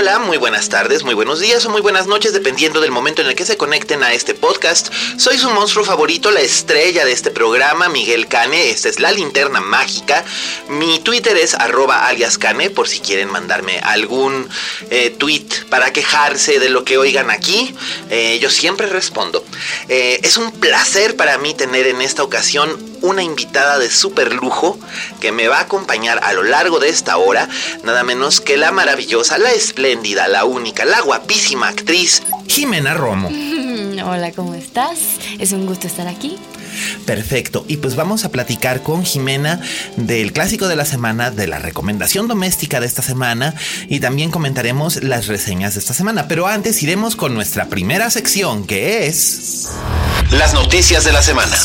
Hola, muy buenas tardes, muy buenos días o muy buenas noches, dependiendo del momento en el que se conecten a este podcast. Soy su monstruo favorito, la estrella de este programa, Miguel Cane. Esta es la linterna mágica. Mi Twitter es arroba alias Cane, por si quieren mandarme algún eh, tweet para quejarse de lo que oigan aquí. Eh, yo siempre respondo. Eh, es un placer para mí tener en esta ocasión una invitada de super lujo que me va a acompañar a lo largo de esta hora, nada menos que la maravillosa, la espléndida, la única, la guapísima actriz Jimena Romo. Hola, ¿cómo estás? Es un gusto estar aquí. Perfecto, y pues vamos a platicar con Jimena del clásico de la semana, de la recomendación doméstica de esta semana y también comentaremos las reseñas de esta semana. Pero antes iremos con nuestra primera sección que es... Las noticias de la semana.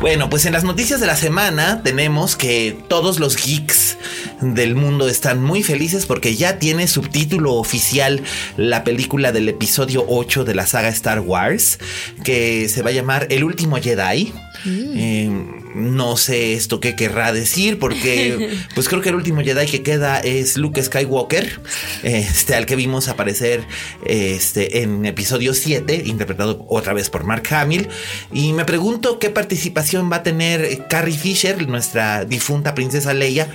Bueno, pues en las noticias de la semana tenemos que todos los geeks del mundo están muy felices porque ya tiene subtítulo oficial la película del episodio 8 de la saga Star Wars, que se va a llamar El último Jedi. Eh, no sé esto qué querrá decir porque pues creo que el último Jedi que queda es Luke Skywalker, este al que vimos aparecer este en episodio 7, interpretado otra vez por Mark Hamill. Y me pregunto qué participación va a tener Carrie Fisher, nuestra difunta princesa Leia,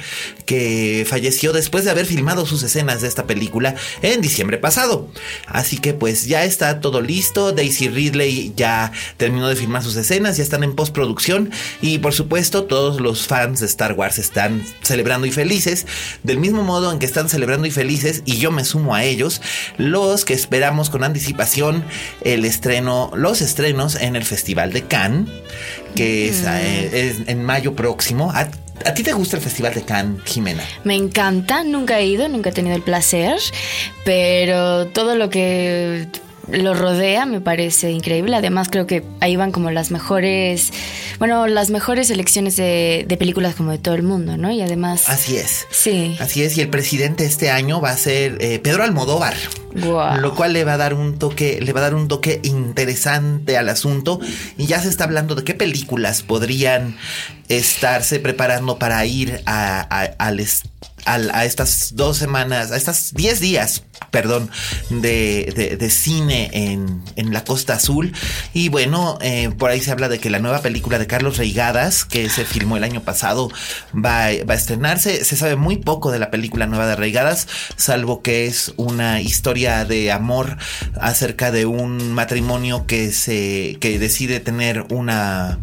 que falleció después de haber filmado sus escenas de esta película en diciembre pasado. Así que pues ya está todo listo, Daisy Ridley ya terminó de filmar sus escenas, ya están en postproducción y por supuesto todos los fans de Star Wars están celebrando y felices, del mismo modo en que están celebrando y felices y yo me sumo a ellos, los que esperamos con anticipación el estreno, los estrenos en el Festival de Cannes, que es, es en mayo próximo. ¿A, a ti te gusta el Festival de Cannes, Jimena? Me encanta, nunca he ido, nunca he tenido el placer, pero todo lo que lo rodea me parece increíble. Además creo que ahí van como las mejores, bueno, las mejores selecciones de, de películas como de todo el mundo, ¿no? Y además... Así es. Sí. Así es, y el presidente este año va a ser eh, Pedro Almodóvar. Guau. Lo cual le va a dar un toque, le va a dar un toque interesante al asunto. Y ya se está hablando de qué películas podrían estarse preparando para ir a, a- a estas dos semanas, a estas 10 días, perdón, de, de- de cine en, en la Costa Azul. Y bueno, eh, por ahí se habla de que la nueva película de Carlos Reigadas, que se filmó el año pasado, va, a- va a estrenarse. Se sabe muy poco de la película nueva de Reigadas, salvo que es una historia de amor acerca de un matrimonio que se que decide tener una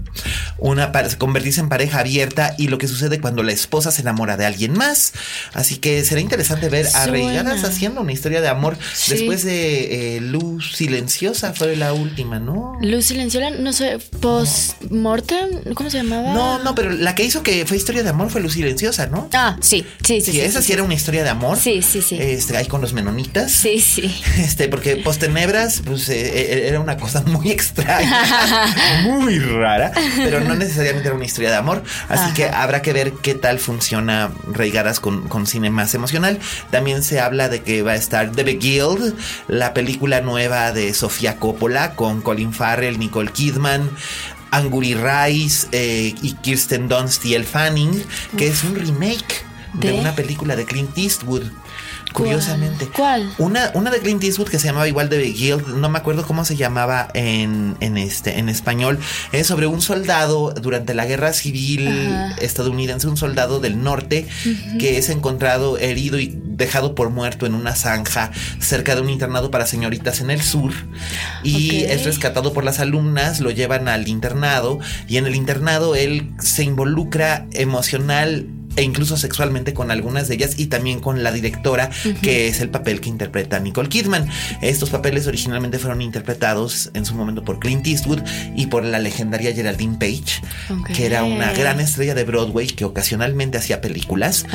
una convertirse en pareja abierta y lo que sucede cuando la esposa se enamora de alguien más. Así que será interesante ver a. Reigadas haciendo una historia de amor Sí. después de eh, Luz Silenciosa fue la última, ¿no? Luz Silenciosa, no sé, post-mortem, ¿cómo se llamaba? No, no, pero la que hizo que fue historia de amor fue Luz Silenciosa, ¿no? Ah, sí, sí, sí. Sí, esa sí era una historia de amor. Sí, sí, sí. Este, ahí con los menonitas. Sí, sí. Este, porque Postenebras, pues eh, eh, era una cosa muy extraña, muy rara, pero no necesariamente era una historia de amor. Así que habrá que ver qué tal funciona Reigadas con, con cine más emocional. También se habla de que va a estar The Guild, la película nueva de Sofía Coppola con Colin Farrell, Nicole Kidman. Anguri Rice eh, y Kirsten Dunst y Elle Fanning, que es un remake de ¿De? una película de Clint Eastwood. Curiosamente. ¿Cuál? Una, una de Clint Eastwood que se llamaba igual de Guild, no me acuerdo cómo se llamaba en, en este, en español, es sobre un soldado durante la guerra civil estadounidense, un soldado del norte que es encontrado herido y dejado por muerto en una zanja cerca de un internado para señoritas en el sur. Y es rescatado por las alumnas, lo llevan al internado y en el internado él se involucra emocional e incluso sexualmente con algunas de ellas y también con la directora, que es el papel que interpreta Nicole Kidman. Estos papeles originalmente fueron interpretados en su momento por Clint Eastwood y por la legendaria Geraldine Page, que era una gran estrella de Broadway que ocasionalmente hacía películas.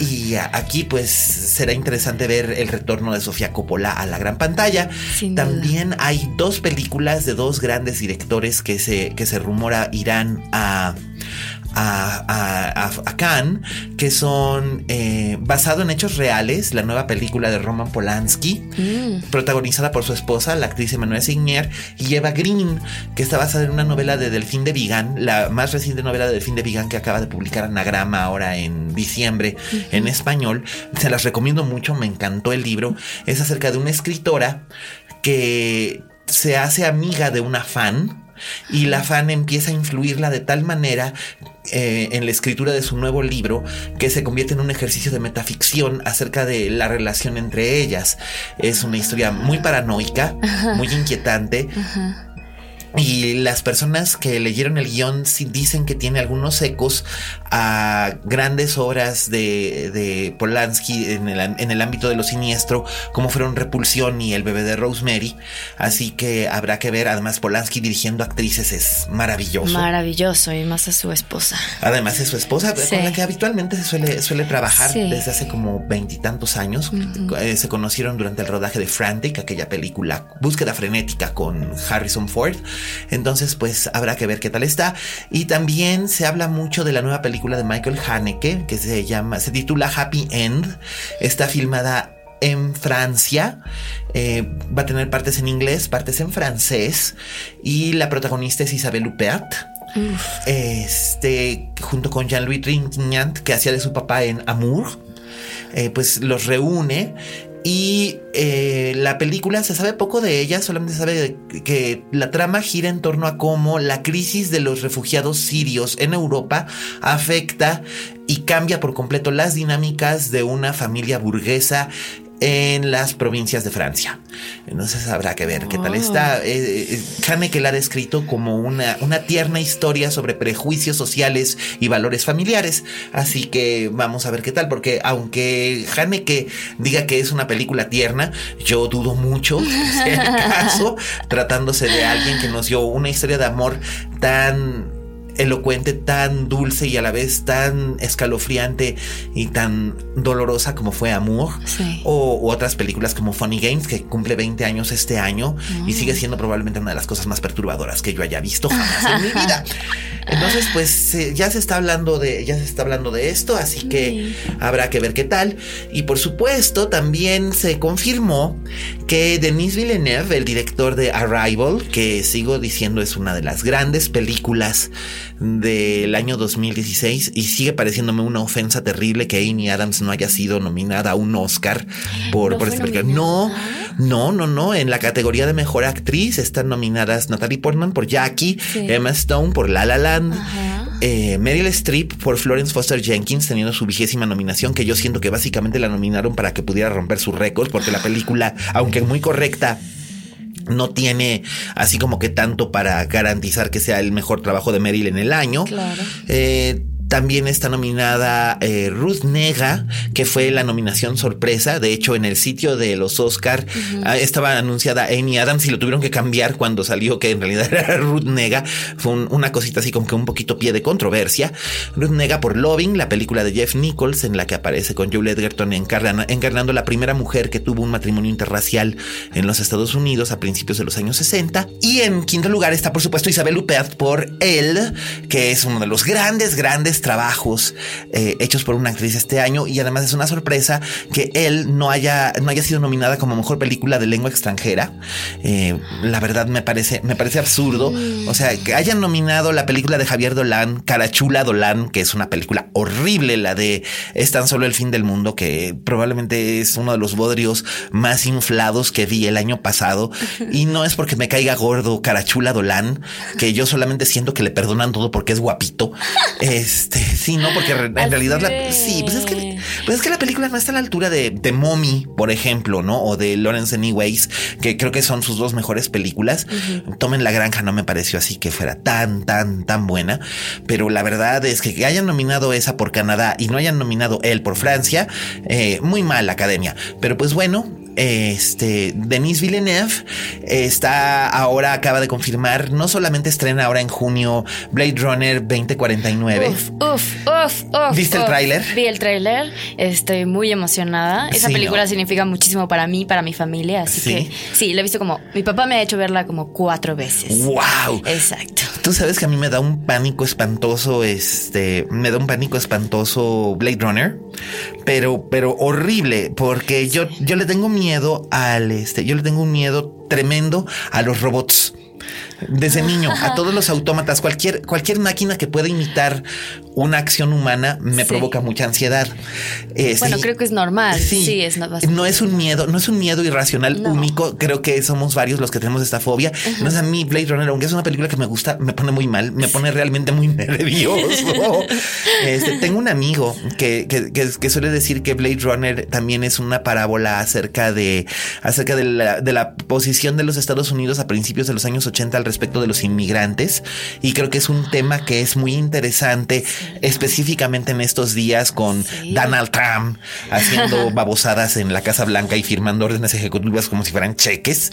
Y aquí pues será interesante ver el retorno de Sofía Coppola a la gran pantalla. también hay dos películas de dos grandes directores que se, que se rumora irán a a, a, Cannes, que son eh, basado en hechos reales, la nueva película de Roman Polanski, mm. protagonizada por su esposa, la actriz Emanuela Signier, y Eva Green, que está basada en una novela de Delfín de Vigan, la más reciente novela de Delfín de Vigan que acaba de publicar Anagrama ahora en diciembre en español. Se las recomiendo mucho, me encantó el libro. Es acerca de una escritora que se hace amiga de una fan y la fan empieza a influirla de tal manera eh, en la escritura de su nuevo libro que se convierte en un ejercicio de metaficción acerca de la relación entre ellas. Es una historia muy paranoica, muy inquietante. Y las personas que leyeron el guion dicen que tiene algunos ecos a grandes obras de, Polanski en el, ámbito de lo siniestro, como fueron Repulsión y El bebé de Rosemary. Así que habrá que ver. Además, Polanski dirigiendo actrices es maravilloso. Maravilloso, y más a su esposa. Además, es su esposa, con la que habitualmente se suele, suele trabajar desde hace como veintitantos años. Eh, se conocieron durante el rodaje de Frantic, aquella película Búsqueda frenética con Harrison Ford. Entonces, pues habrá que ver qué tal está. Y también se habla mucho de la nueva película de Michael Haneke, que se llama, se titula Happy End. Está filmada en Francia. Eh, va a tener partes en inglés, partes en francés. Y la protagonista es Isabelle Huppert. Este, junto con Jean-Louis Trintignant, que hacía de su papá en Amour. Eh, pues los reúne y eh, la película se sabe poco de ella, solamente se sabe que la trama gira en torno a cómo la crisis de los refugiados sirios en Europa afecta y cambia por completo las dinámicas de una familia burguesa en las provincias de Francia. Entonces habrá que ver qué tal está. Eh, eh que la ha descrito como una, una tierna historia sobre prejuicios sociales y valores familiares. Así que vamos a ver qué tal, porque aunque que diga que es una película tierna, yo dudo mucho que sea el caso, tratándose de alguien que nos dio una historia de amor tan elocuente, tan dulce y a la vez tan escalofriante y tan dolorosa como fue Amour. O otras películas como Funny Games, que cumple 20 años este año y sigue siendo probablemente una de las cosas más perturbadoras que yo haya visto jamás en mi vida. Entonces, pues ya se está hablando de, ya se está hablando de esto, así que habrá que ver qué tal. Y por supuesto, también se confirmó que Denis Villeneuve, el director de Arrival, que sigo diciendo es una de las grandes películas del año 2016 y sigue pareciéndome una ofensa terrible que Amy Adams no haya sido nominada a un Oscar por, ¿No por esta película. No, no, no, no. En la categoría de mejor actriz están nominadas Natalie Portman por Jackie, Emma Stone por La La Land. Eh, Meryl Streep por Florence Foster Jenkins teniendo su vigésima nominación que yo siento que básicamente la nominaron para que pudiera romper su récord porque la película aunque muy correcta no tiene así como que tanto para garantizar que sea el mejor trabajo de Meryl en el año. Claro. Eh, también está nominada eh, Ruth Nega, que fue la nominación sorpresa. De hecho, en el sitio de los Oscar ah, estaba anunciada Amy Adams y lo tuvieron que cambiar cuando salió que en realidad era Ruth Nega. Fue una cosita así como que un poquito pie de controversia. Ruth Nega por Loving, la película de Jeff Nichols en la que aparece con Julie Edgerton encarnando la primera mujer que tuvo un matrimonio interracial en los Estados Unidos a principios de los años 60. Y en quinto lugar está por supuesto Isabel Huppert por Elle, que es uno de los grandes, grandes trabajos eh, hechos por una actriz este año y además es una sorpresa que él no haya, no haya sido nominada como mejor película de lengua extranjera. Eh, la verdad me parece, me parece absurdo. O sea, que hayan nominado la película de Javier Dolan, Carachula Dolan, que es una película horrible, la de Es tan solo el fin del mundo, que probablemente es uno de los bodrios más inflados que vi el año pasado. Y no es porque me caiga gordo Carachula Dolan, que yo solamente siento que le perdonan todo porque es guapito. Este, sí, no, porque en realidad la, sí, pues es que, pues es que la película no está a la altura de, de Mommy, por ejemplo, ¿no? O de Lawrence Anyways, que creo que son sus dos mejores películas. Tomen la granja, no me pareció así que fuera tan, tan, tan buena. Pero la verdad es que que hayan nominado esa por Canadá y no hayan nominado él por Francia, eh, muy mal la academia. Pero pues bueno, este, Denis Villeneuve está ahora, acaba de confirmar, no solamente estrena ahora en junio Blade Runner 2049. Uf, uf, uf, uf. ¿Viste el tráiler? Vi el tráiler. Estoy muy emocionada. Esa Sí, película ¿no? significa muchísimo para mí, para mi familia. Así Sí. que sí, la he visto como. Mi papá me ha hecho verla como cuatro veces. ¡Wow! Exacto. Tú sabes que a mí me da un pánico espantoso, este, me da un pánico espantoso Blade Runner, pero, pero horrible, porque yo, yo le tengo miedo al, este, yo le tengo un miedo tremendo a los robots. Desde niño, a todos los autómatas, cualquier, cualquier máquina que pueda imitar una acción humana me Sí. provoca mucha ansiedad. Eh, Bueno, sí. creo que es normal. Sí, es no- bastante no es un miedo, no es un miedo irracional No. único. Creo que somos varios los que tenemos esta fobia. No es a mí Blade Runner, aunque es una película que me gusta, me pone muy mal, me pone realmente muy nervioso. Este, tengo un amigo que, que, que- que suele decir que Blade Runner también es una parábola acerca de, acerca de la, de la posición de los Estados Unidos a principios de los años 80 al respecto de los inmigrantes. Y creo que es un tema que es muy interesante, específicamente en estos días con Sí. Donald Trump haciendo babosadas en la Casa Blanca y firmando órdenes ejecutivas como si fueran cheques.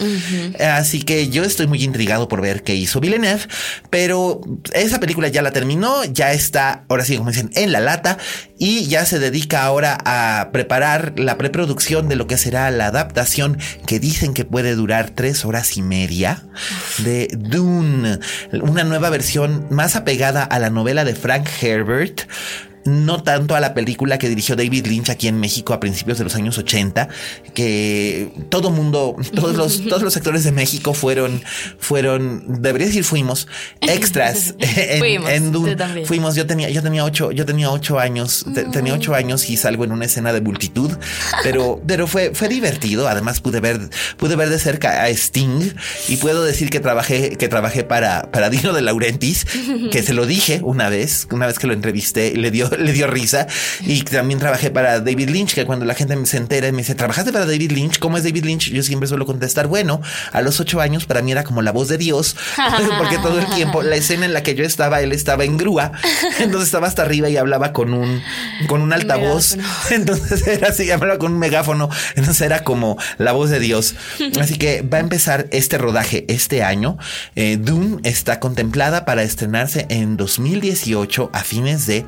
Así que yo estoy muy intrigado por ver qué hizo Villeneuve, pero esa película ya la terminó, ya está, ahora sí, como dicen, en la lata y ya se dedica ahora a preparar la preproducción de lo que será la adaptación que dicen que puede durar tres horas y media de Dune, una nueva versión más apegada a la novela de Frank Herbert no tanto a la película que dirigió David Lynch aquí en México a principios de los años 80, que todo mundo, todos los, todos los sectores de México fueron, fueron, debería decir fuimos, extras en, Fuimos, en Dune. también. Fuimos, yo tenía, yo tenía ocho, yo tenía ocho años, te- tenía ocho años y salgo en una escena de multitud, pero, pero fue, fue divertido. Además pude ver, pude ver de cerca a Sting y puedo decir que trabajé, que trabajé para, para Dino de Laurentiis, que se lo dije una vez, una vez que lo entrevisté, le dio, le dio risa. Y también trabajé para David Lynch, que cuando la gente se entera y me dice, ¿trabajaste para David Lynch? ¿Cómo es David Lynch? Yo siempre suelo contestar, bueno, a los ocho años para mí era como la voz de Dios, porque todo el tiempo, la escena en la que yo estaba, él estaba en grúa, entonces estaba hasta arriba y hablaba con un, con un altavoz. Entonces era así, hablaba con un megáfono. Entonces era como la voz de Dios. Así que va a empezar este rodaje este año. Eh, Dune está contemplada para estrenarse en 2018 a fines de.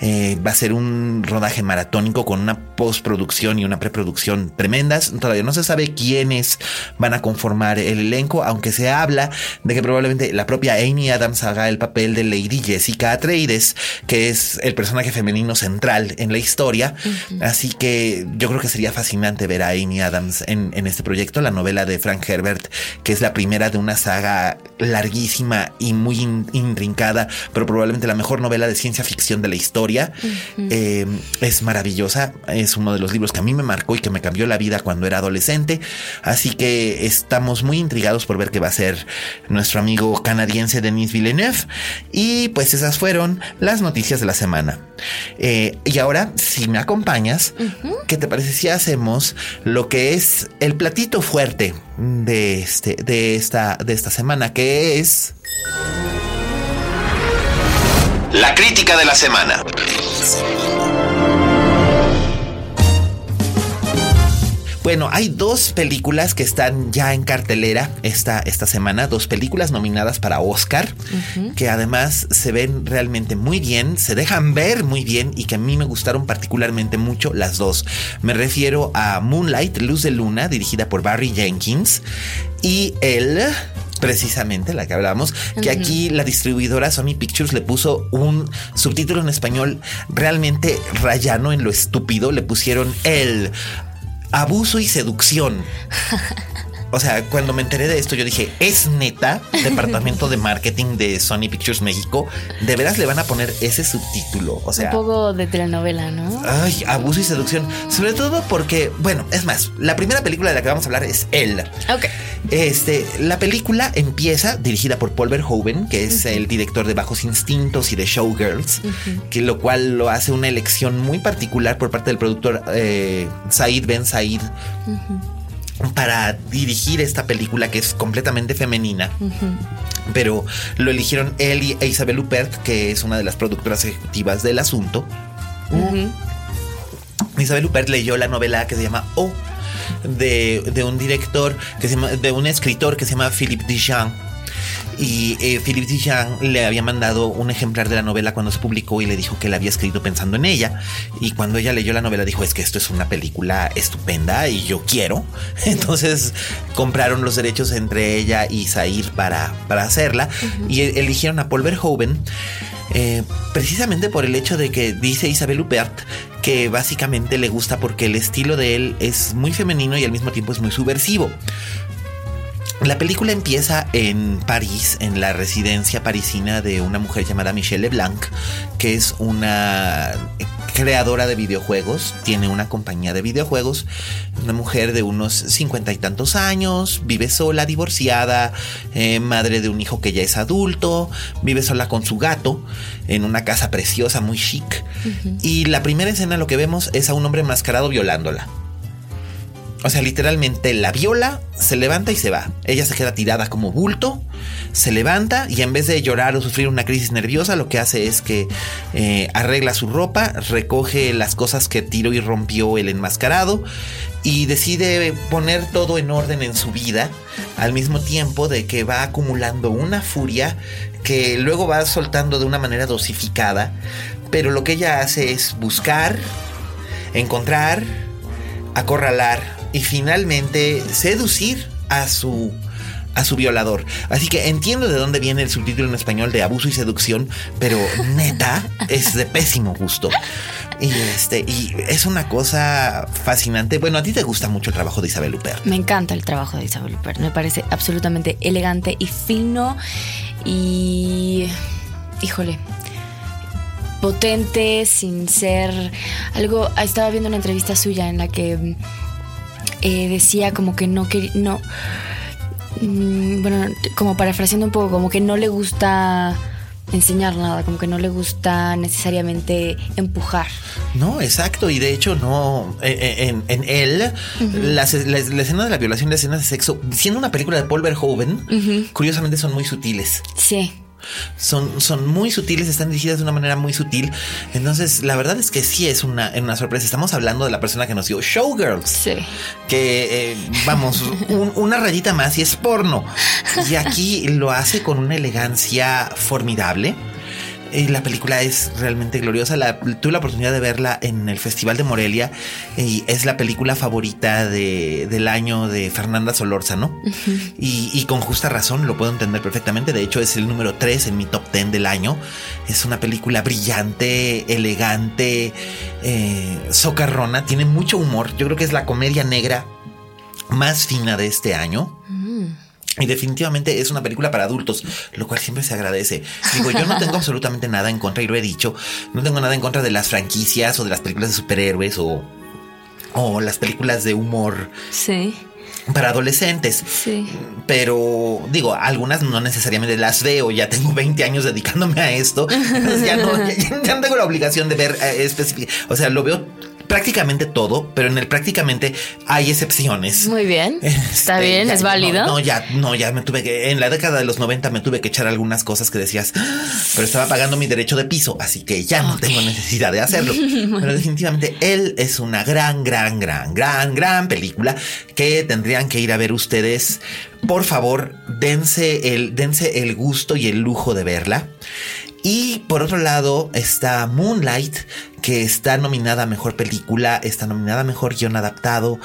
eh, va a ser un rodaje maratónico con una postproducción y una preproducción tremendas. Todavía no se sabe quiénes van a conformar el elenco, aunque se habla de que probablemente la propia Amy Adams haga el papel de Lady Jessica Atreides, que es el personaje femenino central en la historia. Así que yo creo que sería fascinante ver a Amy Adams en, en este proyecto, la novela de Frank Herbert, que es la primera de una saga larguísima y muy in- intrincada, pero probablemente la mejor novela de ciencia ficción de la historia. Eh, es maravillosa, es uno de los libros que a mí me marcó y que me cambió la vida cuando era adolescente. Así que estamos muy intrigados por ver qué va a ser nuestro amigo canadiense Denis Villeneuve. Y pues esas fueron las noticias de la semana. Eh, y ahora, si me acompañas, ¿qué te parece si hacemos lo que es el platito fuerte de, este, de, esta, de esta semana, que es... La crítica de la semana. Bueno, hay dos películas que están ya en cartelera esta, esta semana, dos películas nominadas para Oscar, que además se ven realmente muy bien, se dejan ver muy bien y que a mí me gustaron particularmente mucho las dos. Me refiero a Moonlight, Luz de Luna, dirigida por Barry Jenkins, y el... precisamente la que hablábamos, que aquí la distribuidora Sony Pictures le puso un subtítulo en español realmente rayano en lo estúpido, le pusieron el abuso y seducción. O sea, cuando me enteré de esto, yo dije, es neta, departamento de marketing de Sony Pictures México, de veras le van a poner ese subtítulo. O sea, un poco de telenovela, ¿no? Ay, abuso y seducción. Sobre todo porque, bueno, es más, la primera película de la que vamos a hablar es Elle. Ok. Este, la película empieza dirigida por Paul Verhoeven, que es el director de Bajos Instintos y de Showgirls, que lo cual lo hace una elección muy particular por parte del productor eh, Said Ben Said para dirigir esta película que es completamente femenina. Pero lo eligieron él e Isabel Huppert, que es una de las productoras ejecutivas del asunto. Isabel Huppert leyó la novela que se llama O de, de un director que se llama, de un escritor que se llama Philippe Dijon y eh, Philippe Dijan le había mandado un ejemplar de la novela cuando se publicó y le dijo que la había escrito pensando en ella. Y cuando ella leyó la novela dijo, es que esto es una película estupenda y yo quiero. Entonces compraron los derechos entre ella y Zair para, para hacerla y eligieron a Paul Verhoeven. Eh, precisamente por el hecho de que dice Isabel Huppert que básicamente le gusta porque el estilo de él es muy femenino y al mismo tiempo es muy subversivo. La película empieza en París, en la residencia parisina de una mujer llamada Michelle Leblanc, que es una creadora de videojuegos, tiene una compañía de videojuegos, una mujer de unos cincuenta y tantos años, vive sola, divorciada, eh, madre de un hijo que ya es adulto, vive sola con su gato en una casa preciosa, muy chic. Y la primera escena lo que vemos es a un hombre enmascarado violándola. O sea, literalmente la viola, se levanta y se va. Ella se queda tirada como bulto, se levanta y en vez de llorar o sufrir una crisis nerviosa, lo que hace es que eh, arregla su ropa, recoge las cosas que tiró y rompió el enmascarado y decide poner todo en orden en su vida, al mismo tiempo de que va acumulando una furia que luego va soltando de una manera dosificada, pero lo que ella hace es buscar, encontrar, acorralar y finalmente seducir a su a su violador. Así que entiendo de dónde viene el subtítulo en español de abuso y seducción, pero neta es de pésimo gusto. Y este, y es una cosa fascinante. Bueno, a ti te gusta mucho el trabajo de Isabel Huppert. Me encanta el trabajo de Isabel Huppert. Me parece absolutamente elegante y fino y híjole, potente sin ser algo. Estaba viendo una entrevista suya en la que eh, decía como que no quería, no, mm, bueno, como parafraseando un poco, como que no le gusta enseñar nada, como que no le gusta necesariamente empujar. No, exacto, y de hecho no, eh, eh, en, en él, las, la escena de la violación, las escenas de sexo, siendo una película de Paul Verhoeven, curiosamente son muy sutiles. Sí. Son, son muy sutiles, están dirigidas de una manera muy sutil. Entonces, la verdad es que sí es una, una sorpresa. Estamos hablando de la persona que nos dio Showgirls. Sí. Que, eh, vamos, una rayita más y es porno. Y aquí lo hace con una elegancia formidable la película es realmente gloriosa. tuve la oportunidad de verla en el Festival de Morelia y es la película favorita del año de Fernanda Solórzano. y, con justa razón, lo puedo entender perfectamente. De hecho, es el número 3 en mi top 10 del año. Es una película brillante, elegante, eh, socarrona, tiene mucho humor. Yo creo que es la comedia negra más fina de este año. Y definitivamente es una película para adultos, lo cual siempre se agradece. Digo, yo no tengo absolutamente nada en contra, y lo he dicho, no tengo nada en contra de las franquicias o de las películas de superhéroes o, o las películas de humor. Sí. Para adolescentes. Sí. Pero digo, algunas no necesariamente las veo. Ya tengo 20 años dedicándome a esto. ya, no, ya, no tengo la obligación de ver eh, O sea, lo veo prácticamente todo, pero en el prácticamente hay excepciones. Muy bien. Está este, bien, es válido. No, ya, no, ya me tuve que, en la década de los 90 me tuve que echar algunas cosas que decías, pero estaba pagando mi derecho de piso, así que ya no tengo necesidad de hacerlo. pero definitivamente él es una gran, gran, gran, gran, gran película que tendrían que ir a ver ustedes. Por favor, dense el, dense el gusto y el lujo de verla. Y por otro lado está Moonlight, que está nominada a mejor película, está nominada a mejor guion adaptado,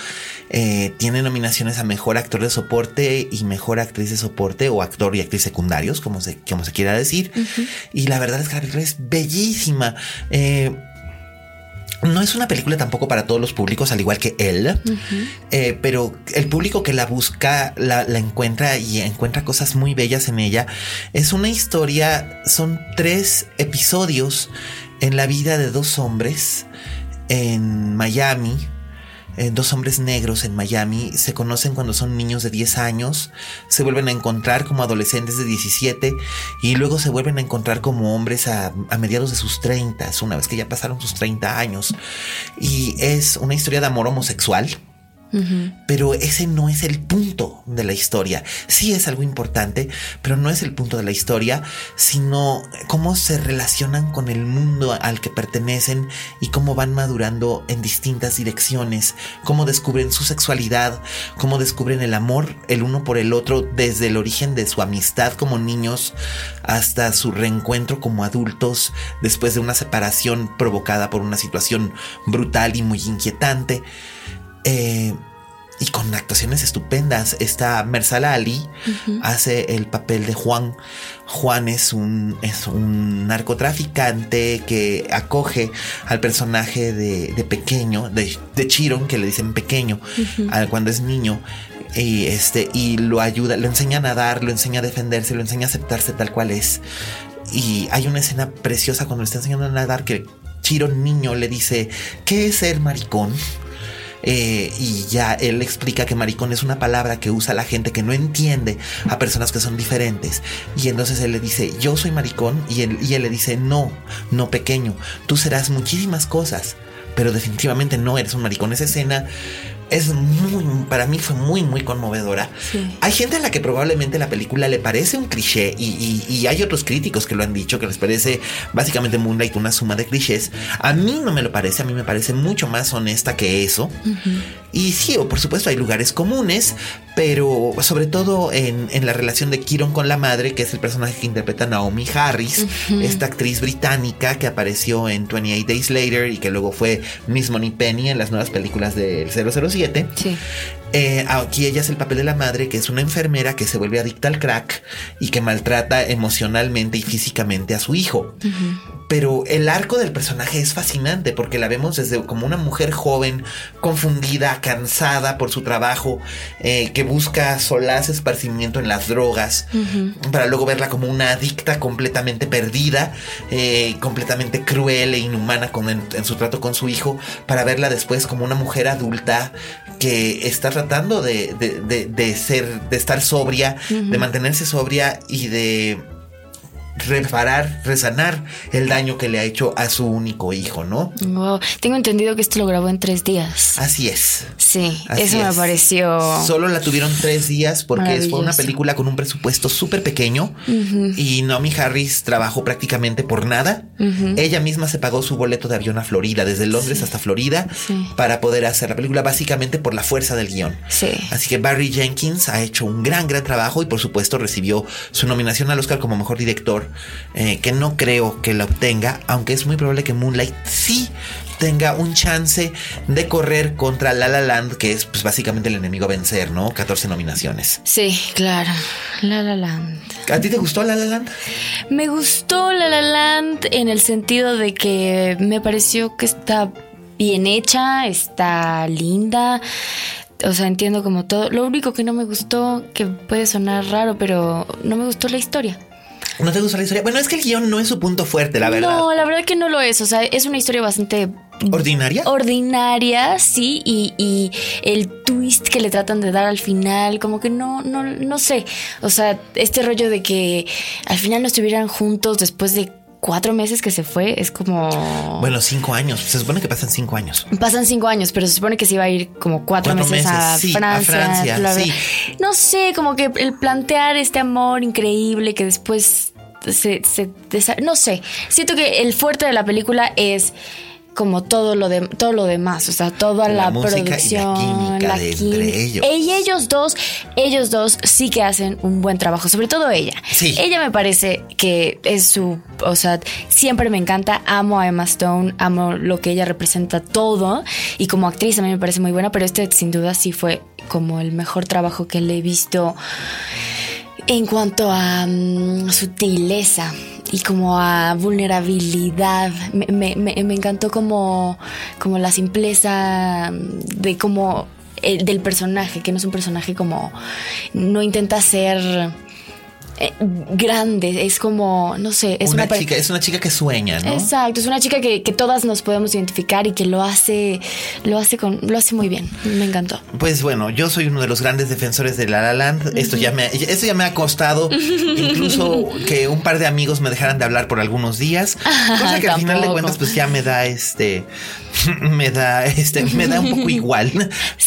eh, tiene nominaciones a mejor actor de soporte y mejor actriz de soporte o actor y actriz secundarios, como se, como se quiera decir. Y la verdad es que la película es bellísima. Eh, no es una película tampoco para todos los públicos, al igual que él, eh, pero el público que la busca la, encuentra y encuentra cosas muy bellas en ella. Es una historia, son tres episodios en la vida de dos hombres en Miami eh, dos hombres negros en Miami se conocen cuando son niños de 10 años, se vuelven a encontrar como adolescentes de 17 y luego se vuelven a encontrar como hombres a, a mediados de sus 30, una vez que ya pasaron sus 30 años. Y es una historia de amor homosexual pero ese no es el punto de la historia. Sí es algo importante, pero no es el punto de la historia, sino cómo se relacionan con el mundo al que pertenecen y cómo van madurando en distintas direcciones, cómo descubren su sexualidad, cómo descubren el amor el uno por el otro desde el origen de su amistad como niños hasta su reencuentro como adultos después de una separación provocada por una situación brutal y muy inquietante. Eh, y con actuaciones estupendas. Está Mersala Ali, hace el papel de Juan. Juan es un, es un narcotraficante que acoge al personaje de, pequeño, de, de, Chiron, que le dicen pequeño, cuando es niño. Y, este, y lo ayuda, lo enseña a nadar, lo enseña a defenderse, lo enseña a aceptarse tal cual es. Y hay una escena preciosa cuando le está enseñando a nadar que Chiron niño le dice, ¿qué es ser maricón? Eh, y ya él explica que maricón es una palabra que usa la gente que no entiende a personas que son diferentes. Y entonces él le dice, yo soy maricón, y él, y él le dice, no, no pequeño, tú serás muchísimas cosas, pero definitivamente no eres un maricón. Esa escena es muy, para mí fue muy, muy conmovedora. Hay gente a la que probablemente la película le parece un cliché y, hay otros críticos que lo han dicho, que les parece básicamente Moonlight una suma de clichés. A mí no me lo parece, a mí me parece mucho más honesta que eso. Y sí, por supuesto hay lugares comunes, pero sobre todo en, la relación de Kiron con la madre, que es el personaje que interpreta Naomi Harris, esta actriz británica que apareció en 28 Days Later y que luego fue Miss Money Penny en las nuevas películas del 007. Sí. Eh, aquí ella es el papel de la madre, que es una enfermera que se vuelve adicta al crack y que maltrata emocionalmente y físicamente a su hijo. Pero el arco del personaje es fascinante porque la vemos desde como una mujer joven, confundida, cansada por su trabajo, eh, que busca solaz, esparcimiento en las drogas, para luego verla como una adicta completamente perdida, eh, completamente cruel e inhumana con, en, su trato con su hijo, para verla después como una mujer adulta que está tratando de, de, ser, de estar sobria, de mantenerse sobria y de reparar, resanar el daño que le ha hecho a su único hijo, ¿no? Tengo entendido que esto lo grabó en tres días. Así es. Sí, eso me pareció. Solo la tuvieron tres días porque fue una película con un presupuesto súper pequeño y Naomi Harris trabajó prácticamente por nada. Ella misma se pagó su boleto de avión a Florida, desde Londres hasta Florida, para poder hacer la película básicamente por la fuerza del guion. Sí. Así que Barry Jenkins ha hecho un gran, gran trabajo y por supuesto recibió su nominación al Oscar como mejor director eh, que no creo que la obtenga, aunque es muy probable que Moonlight sí tenga un chance de correr contra La La Land, que es pues, básicamente el enemigo a vencer, ¿no? 14 nominaciones. Sí, claro. La La Land. ¿A ti te gustó La La Land? Me gustó La La Land en el sentido de que me pareció que está bien hecha, está linda. O sea, entiendo como todo. Lo único que no me gustó, que puede sonar raro, pero no me gustó la historia. ¿No te gusta la historia? Bueno, es que el guion no es su punto fuerte, la verdad. No, la verdad que no lo es. O sea, es una historia bastante ¿Ordinaria? Ordinaria, sí, y, el twist que le tratan de dar al final, como que no, no, no sé. O sea, este rollo de que al final no estuvieran juntos después de cuatro meses que se fue, es como... Bueno, cinco años. Se supone que pasan cinco años. Pasan cinco años, pero se supone que se iba a ir como cuatro, meses, a, Francia, No sé, como que el plantear este amor increíble que después se, no sé, siento que el fuerte de la película es como todo lo de todo lo demás, o sea, toda la, producción, la, ellos. Y ellos dos, ellos dos sí que hacen un buen trabajo, sobre todo ella. Sí. Ella me parece que es su, o sea, siempre me encanta, amo a Emma Stone, amo lo que ella representa todo y como actriz a mí me parece muy buena, pero este sin duda sí fue como el mejor trabajo que le he visto en cuanto a mm, sutileza y como a vulnerabilidad. Me, encantó como, como la simpleza de como el, del personaje, que no es un personaje como no intenta ser eh, grande, es como, no sé, es una, chica, es una chica que sueña, ¿no? Exacto, es una chica que, todas nos podemos identificar y que lo hace, lo hace con, lo hace muy bien. Me encantó. Pues bueno, yo soy uno de los grandes defensores de La La Land. Esto ya me, esto ya me ha costado incluso que un par de amigos me dejaran de hablar por algunos días, cosa que al final de cuentas pues ya me da este, me da, este, me da un poco igual,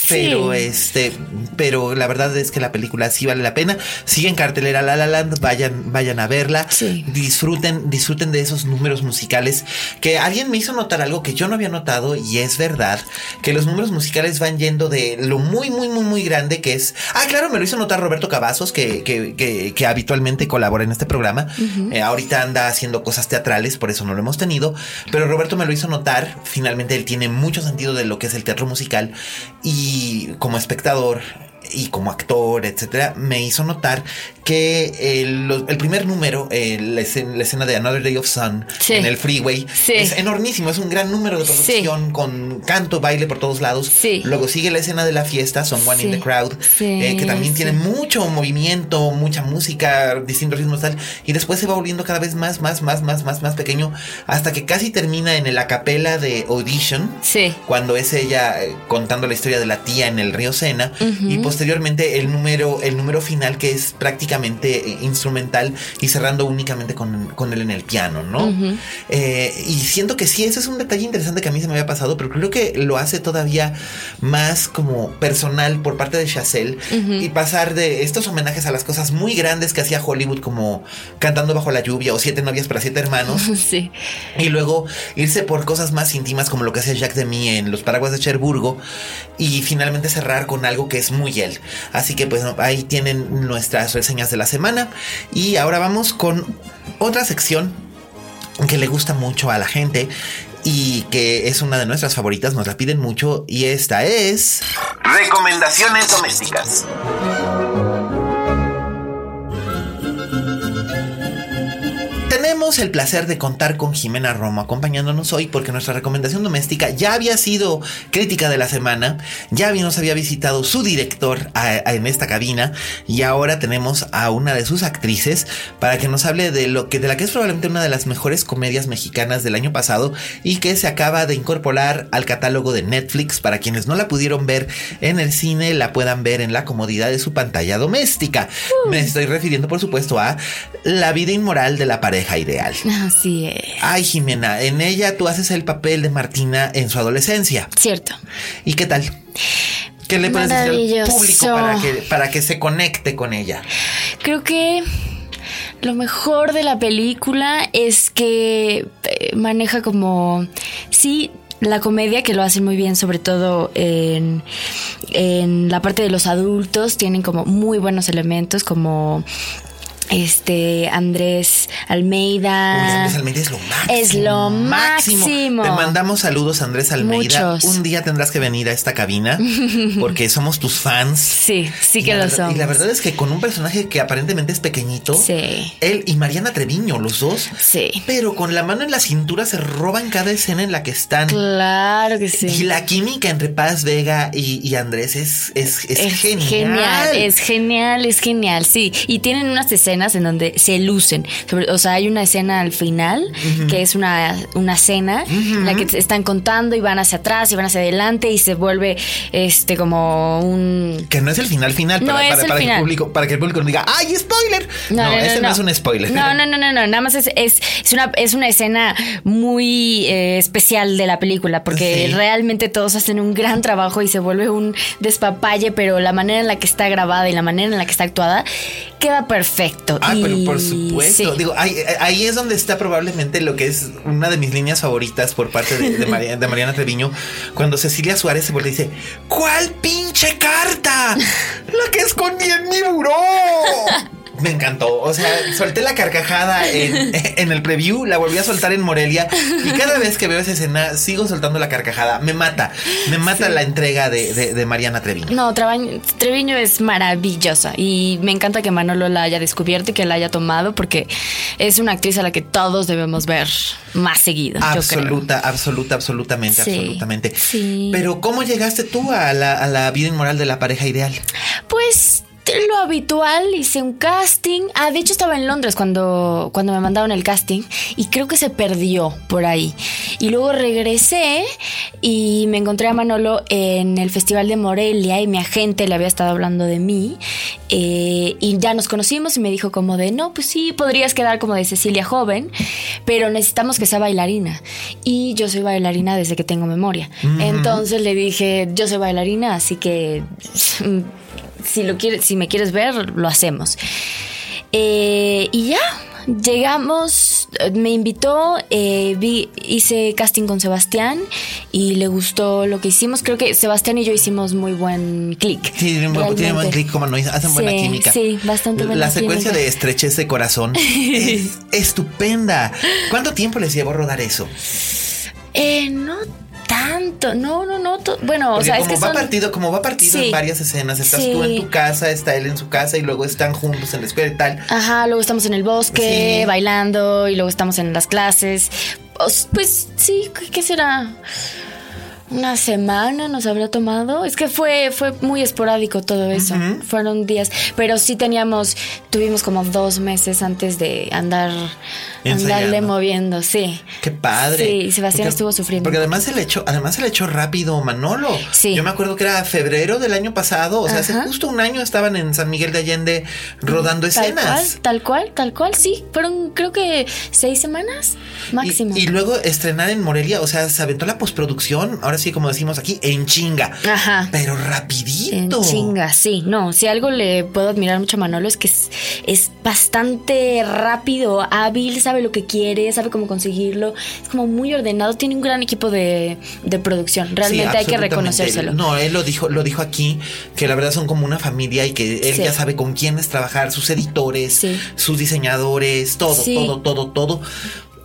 pero este, pero la verdad es que la película sí vale la pena. Sigue en cartelera La La Land vayan, vayan a verla. Disfruten, disfruten de esos números musicales. Que alguien me hizo notar algo que yo no había notado y es verdad, que los números musicales van yendo de lo muy, muy, muy, muy grande que es. Ah, claro, me lo hizo notar Roberto Cavazos, que, que, habitualmente colabora en este programa. Eh, ahorita anda haciendo cosas teatrales, por eso no lo hemos tenido. Pero Roberto me lo hizo notar. Finalmente él tiene mucho sentido de lo que es el teatro musical. Y como espectador, y como actor, etcétera, me hizo notar que el, primer número, la, escena, de Another Day of Sun en el freeway, es enormísimo, es un gran número de producción con canto, baile por todos lados. Luego sigue la escena de la fiesta, Someone in the Crowd, eh, que también tiene mucho movimiento, mucha música, distintos ritmos tal, y después se va volviendo cada vez más, más, más, más, más, más pequeño, hasta que casi termina en el acapella de Audition, cuando es ella eh, contando la historia de la tía en el río Sena, y posteriormente el número, el número final que es prácticamente eh, instrumental y cerrando únicamente con, él en el piano, ¿no? Eh, y siento que sí, ese es un detalle interesante que a mí se me había pasado, pero creo que lo hace todavía más como personal por parte de Chazelle y pasar de estos homenajes a las cosas muy grandes que hacía Hollywood como Cantando bajo la lluvia o Siete novias para siete hermanos. Sí. Y luego irse por cosas más íntimas como lo que hacía Jacques Demy en Los Paraguas de Cherburgo y finalmente cerrar con algo que es muy Así que pues ahí tienen nuestras reseñas de la semana. Y ahora vamos con otra sección que le gusta mucho a la gente y que es una de nuestras favoritas, nos la piden mucho y esta es... Recomendaciones domésticas. Tenemos el placer de contar con Jimena Romo acompañándonos hoy porque nuestra recomendación doméstica ya había sido crítica de la semana, ya nos había visitado su director en esta cabina y ahora tenemos a una de sus actrices para que nos hable de lo que de la que es probablemente una de las mejores comedias mexicanas del año pasado y que se acaba de incorporar al catálogo de Netflix para quienes no la pudieron ver en el cine la puedan ver en la comodidad de su pantalla doméstica. Me estoy refiriendo por supuesto a La vida inmoral de la pareja ideal. Así es. Ay, Jimena, en ella tú haces el papel de Martina en su adolescencia. Cierto. ¿Y qué tal? ¿Qué le puedes decir al público para que, para que se conecte con ella? Creo que lo mejor de la película es que eh, maneja como, sí, la comedia, que lo hacen muy bien, sobre todo en, en la parte de los adultos, tienen como muy buenos elementos, como este Andrés Almeida. Andrés Almeida es lo máximo. Es lo máximo. Te mandamos saludos, Andrés Almeida. Un día tendrás que venir a esta cabina porque somos tus fans. Sí, sí que lo somos. Y la verdad es que con un personaje que aparentemente es pequeñito, sí. él y Mariana Treviño, los dos, sí. pero con la mano en la cintura se roban cada escena en la que están. Claro que sí. Y la química entre Paz Vega y, Andrés es, es, es, es genial. Genial, es genial, es genial, sí. Y tienen unas escenas en donde se lucen. o sea, hay una escena al final que es una, una cena en la que están contando y van hacia atrás y van hacia adelante y se vuelve este como un. Que no es el final final, no para, es para, el que el público, para que el público no diga, ¡ay, spoiler! No, no, ese no, es un spoiler. No, no, no, no, no. Nada más es, es, una, es una escena muy eh, especial de la película porque realmente todos hacen un gran trabajo y se vuelve un despapalle, pero la manera en la que está grabada y la manera en la que está actuada queda perfecto Exacto. Ah, pero por supuesto. sí. Digo, ahí, ahí es donde está probablemente lo que es una de mis líneas favoritas por parte de, de María- de Mariana Treviño. Cuando Cecilia Suárez se vuelve y dice: ¿Cuál pinche carta? La que escondí en mi buró. Me encantó. O sea, solté la carcajada en, en el preview, la volví a soltar en Morelia. Y cada vez que veo esa escena, sigo soltando la carcajada. Me mata. Me mata la entrega de, de- de Mariana Treviño. No, Treviño es maravillosa y me encanta que Manolo la haya descubierto y que la haya tomado porque es una actriz a la que todos debemos ver más seguido. yo creo. Absoluta, absoluta, absolutamente, Sí, absolutamente. sí. Pero ¿cómo llegaste tú a la, a la vida inmoral de la pareja ideal? Lo habitual, hice un casting. Ah, de hecho estaba en Londres cuando, cuando me mandaron el casting y creo que se perdió por ahí. Y luego regresé y me encontré a Manolo en el Festival de Morelia y mi agente le había estado hablando de mí. eh, y ya nos conocimos y me dijo como de, no, pues sí, podrías quedar como de Cecilia joven, pero necesitamos que sea bailarina. Y yo soy bailarina desde que tengo memoria. Entonces le dije, yo soy bailarina, así que si lo quieres, si me quieres ver, lo hacemos. Eh, y ya, llegamos, me invitó, eh, vi, hice casting con Sebastián y le gustó lo que hicimos. Creo que Sebastián y yo hicimos muy buen clic. Sí, tiene buen- tiene buen realmente. clic, como no, hacen buena química. Sí, bastante buena La secuencia química. de estrechez de corazón es estupenda. ¿Cuánto tiempo les llevó rodar eso? Eh, no tanto, no, no, no. Bueno, o sea, es como que va son- partido, como va partido Sí. en varias escenas, estás Sí. tú en tu casa, está él en su casa y luego están juntos en la escuela y tal. Ajá, luego estamos en el bosque Sí. bailando y luego estamos en las clases. Pues sí, ¿qué- ¿qué será? Una semana nos habrá tomado. Es que fue, fue muy esporádico todo eso. Fueron días. Pero sí teníamos, tuvimos como dos meses antes de andar, Ensayando. andarle moviendo, sí. Qué padre. Sí, Sebastián Porque- estuvo sufriendo. Porque además se le echó, además se le echó rápido Manolo. Sí. Yo me acuerdo que era febrero del año pasado. O sea, hace justo un año estaban en San Miguel de Allende rodando Tal cual, escenas. tal cual, tal cual, sí. Fueron creo que seis semanas máximo. Y, y luego estrenar en Morelia, o sea, se aventó la postproducción, ahora sí, como decimos aquí, en chinga. Ajá. Pero En rapidito. chinga, sí. No, si algo le puedo admirar mucho a Manolo es que es, es bastante rápido, hábil, sabe lo que quiere, sabe cómo conseguirlo. Es como muy ordenado. Tiene un gran equipo de, de producción. Sí, Realmente hay que reconocérselo. No, él lo dijo, lo dijo aquí, que la verdad son como una familia y que él Sí. ya sabe con quiénes trabajar, sus editores, Sí. sus diseñadores, todo, Sí. todo, todo, todo.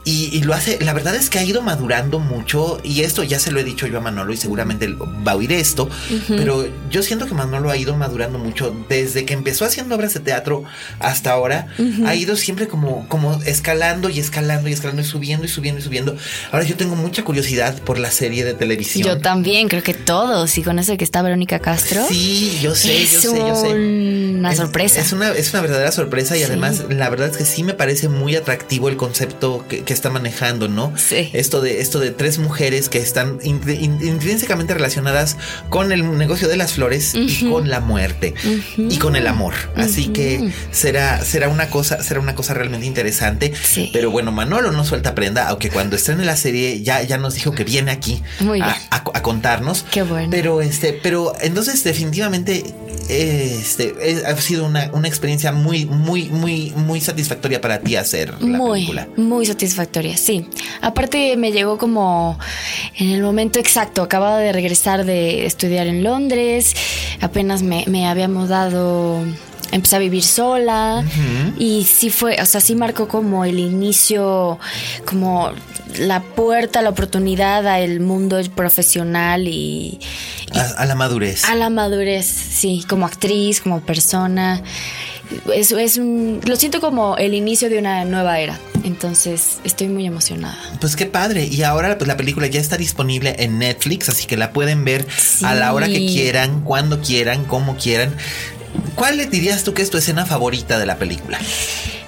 Y, y lo hace, la verdad es que ha ido madurando mucho y esto ya se lo he dicho yo a Manolo y seguramente va a oír esto, pero yo siento que Manolo ha ido madurando mucho desde que empezó haciendo obras de teatro hasta ahora, ha ido siempre como, como escalando y escalando y escalando y subiendo y subiendo y subiendo. Ahora yo tengo mucha curiosidad por la serie de televisión. Yo también, creo que todos. Y con eso de que está Verónica Castro. Sí, yo sé, es yo sé, yo sé. una Es- sorpresa. Es una, es una verdadera sorpresa y Sí. además la verdad es que sí me parece muy atractivo el concepto que, que está manejando, ¿no? Sí. Esto de, esto de tres mujeres que están intrínsecamente relacionadas con el negocio de las flores y con la muerte y con el amor. Así que será, será una cosa, será una cosa realmente interesante. Sí. Pero bueno, Manolo no suelta prenda, aunque cuando estrene la serie ya, ya nos dijo que viene aquí Muy a- bien. a, a contarnos. Qué bueno. Pero este, pero entonces definitivamente este es- ha sido una, una experiencia muy, muy, muy, muy satisfactoria para ti hacer la muy, película. muy satisfactoria, sí. Aparte me llegó como en el momento exacto. Acababa de regresar de estudiar en Londres, apenas me, me había mudado, empecé a vivir sola y sí fue, o sea, sí marcó como el inicio, como la puerta, la oportunidad al mundo profesional y, A, a la madurez. a la madurez, sí, como actriz, como persona. Es, es un, lo siento como el inicio de una nueva era. Entonces estoy muy emocionada. Pues qué padre. Y ahora pues la película ya está disponible en Netflix, así que la pueden ver a la hora que quieran, cuando quieran, como quieran. ¿Cuál le dirías tú que es tu escena favorita de la película?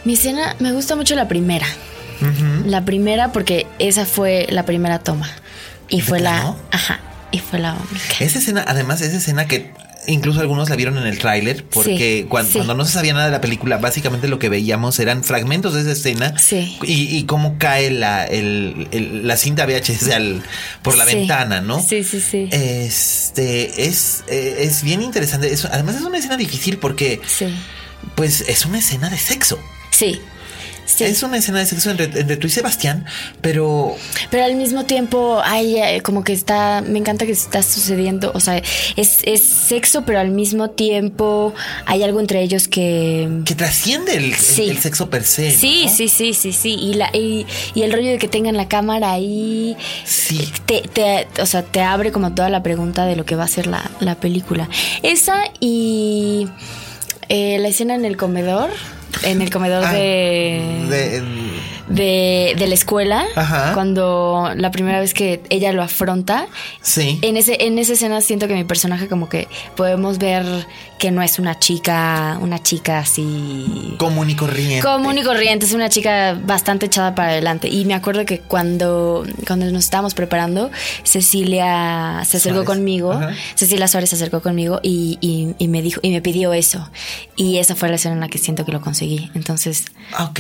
Mi escena, me gusta mucho la primera. La primera porque esa fue la primera toma. Y ¿De fue la... Ajá. Y fue la única. Esa escena, además, esa escena que incluso algunos la vieron en el tráiler, porque Sí, cuan- sí. cuando no se sabía nada de la película, básicamente lo que veíamos eran fragmentos de esa escena Sí. y, y cómo cae la, el- el- la cinta VHS al- por la ventana, ¿no? Sí, sí, sí. Este es, eh, es bien interesante. Es- además, es una escena difícil porque pues es una escena de sexo. Sí. Sí. Es una escena de sexo entre, entre tú y Sebastián, pero Pero al mismo tiempo hay eh, como que está, me encanta que está sucediendo, o sea, es, es sexo, pero al mismo tiempo hay algo entre ellos que... que trasciende el, el- sexo per se. Sí, ¿no? sí, sí, sí, sí. Y, la, y, y el rollo de que tengan la cámara ahí, Sí. te, te- o sea, te abre como toda la pregunta de lo que va a ser la, la película. Esa y eh, la escena en el comedor, en el comedor Ah, de, de- de, de la escuela, Ajá. cuando la primera vez que ella lo afronta. sí. En, ese, en esa escena siento que mi personaje como que podemos ver que no es una chica, una chica así común y corriente. Común y corriente, es una chica bastante echada para adelante. Y me acuerdo que cuando, cuando nos estábamos preparando, Cecilia se acercó Suárez. conmigo, Ajá. Cecilia Suárez se acercó conmigo y, y- y me dijo, y me pidió eso. Y esa fue la escena en la que siento que lo conseguí. Entonces, Ok.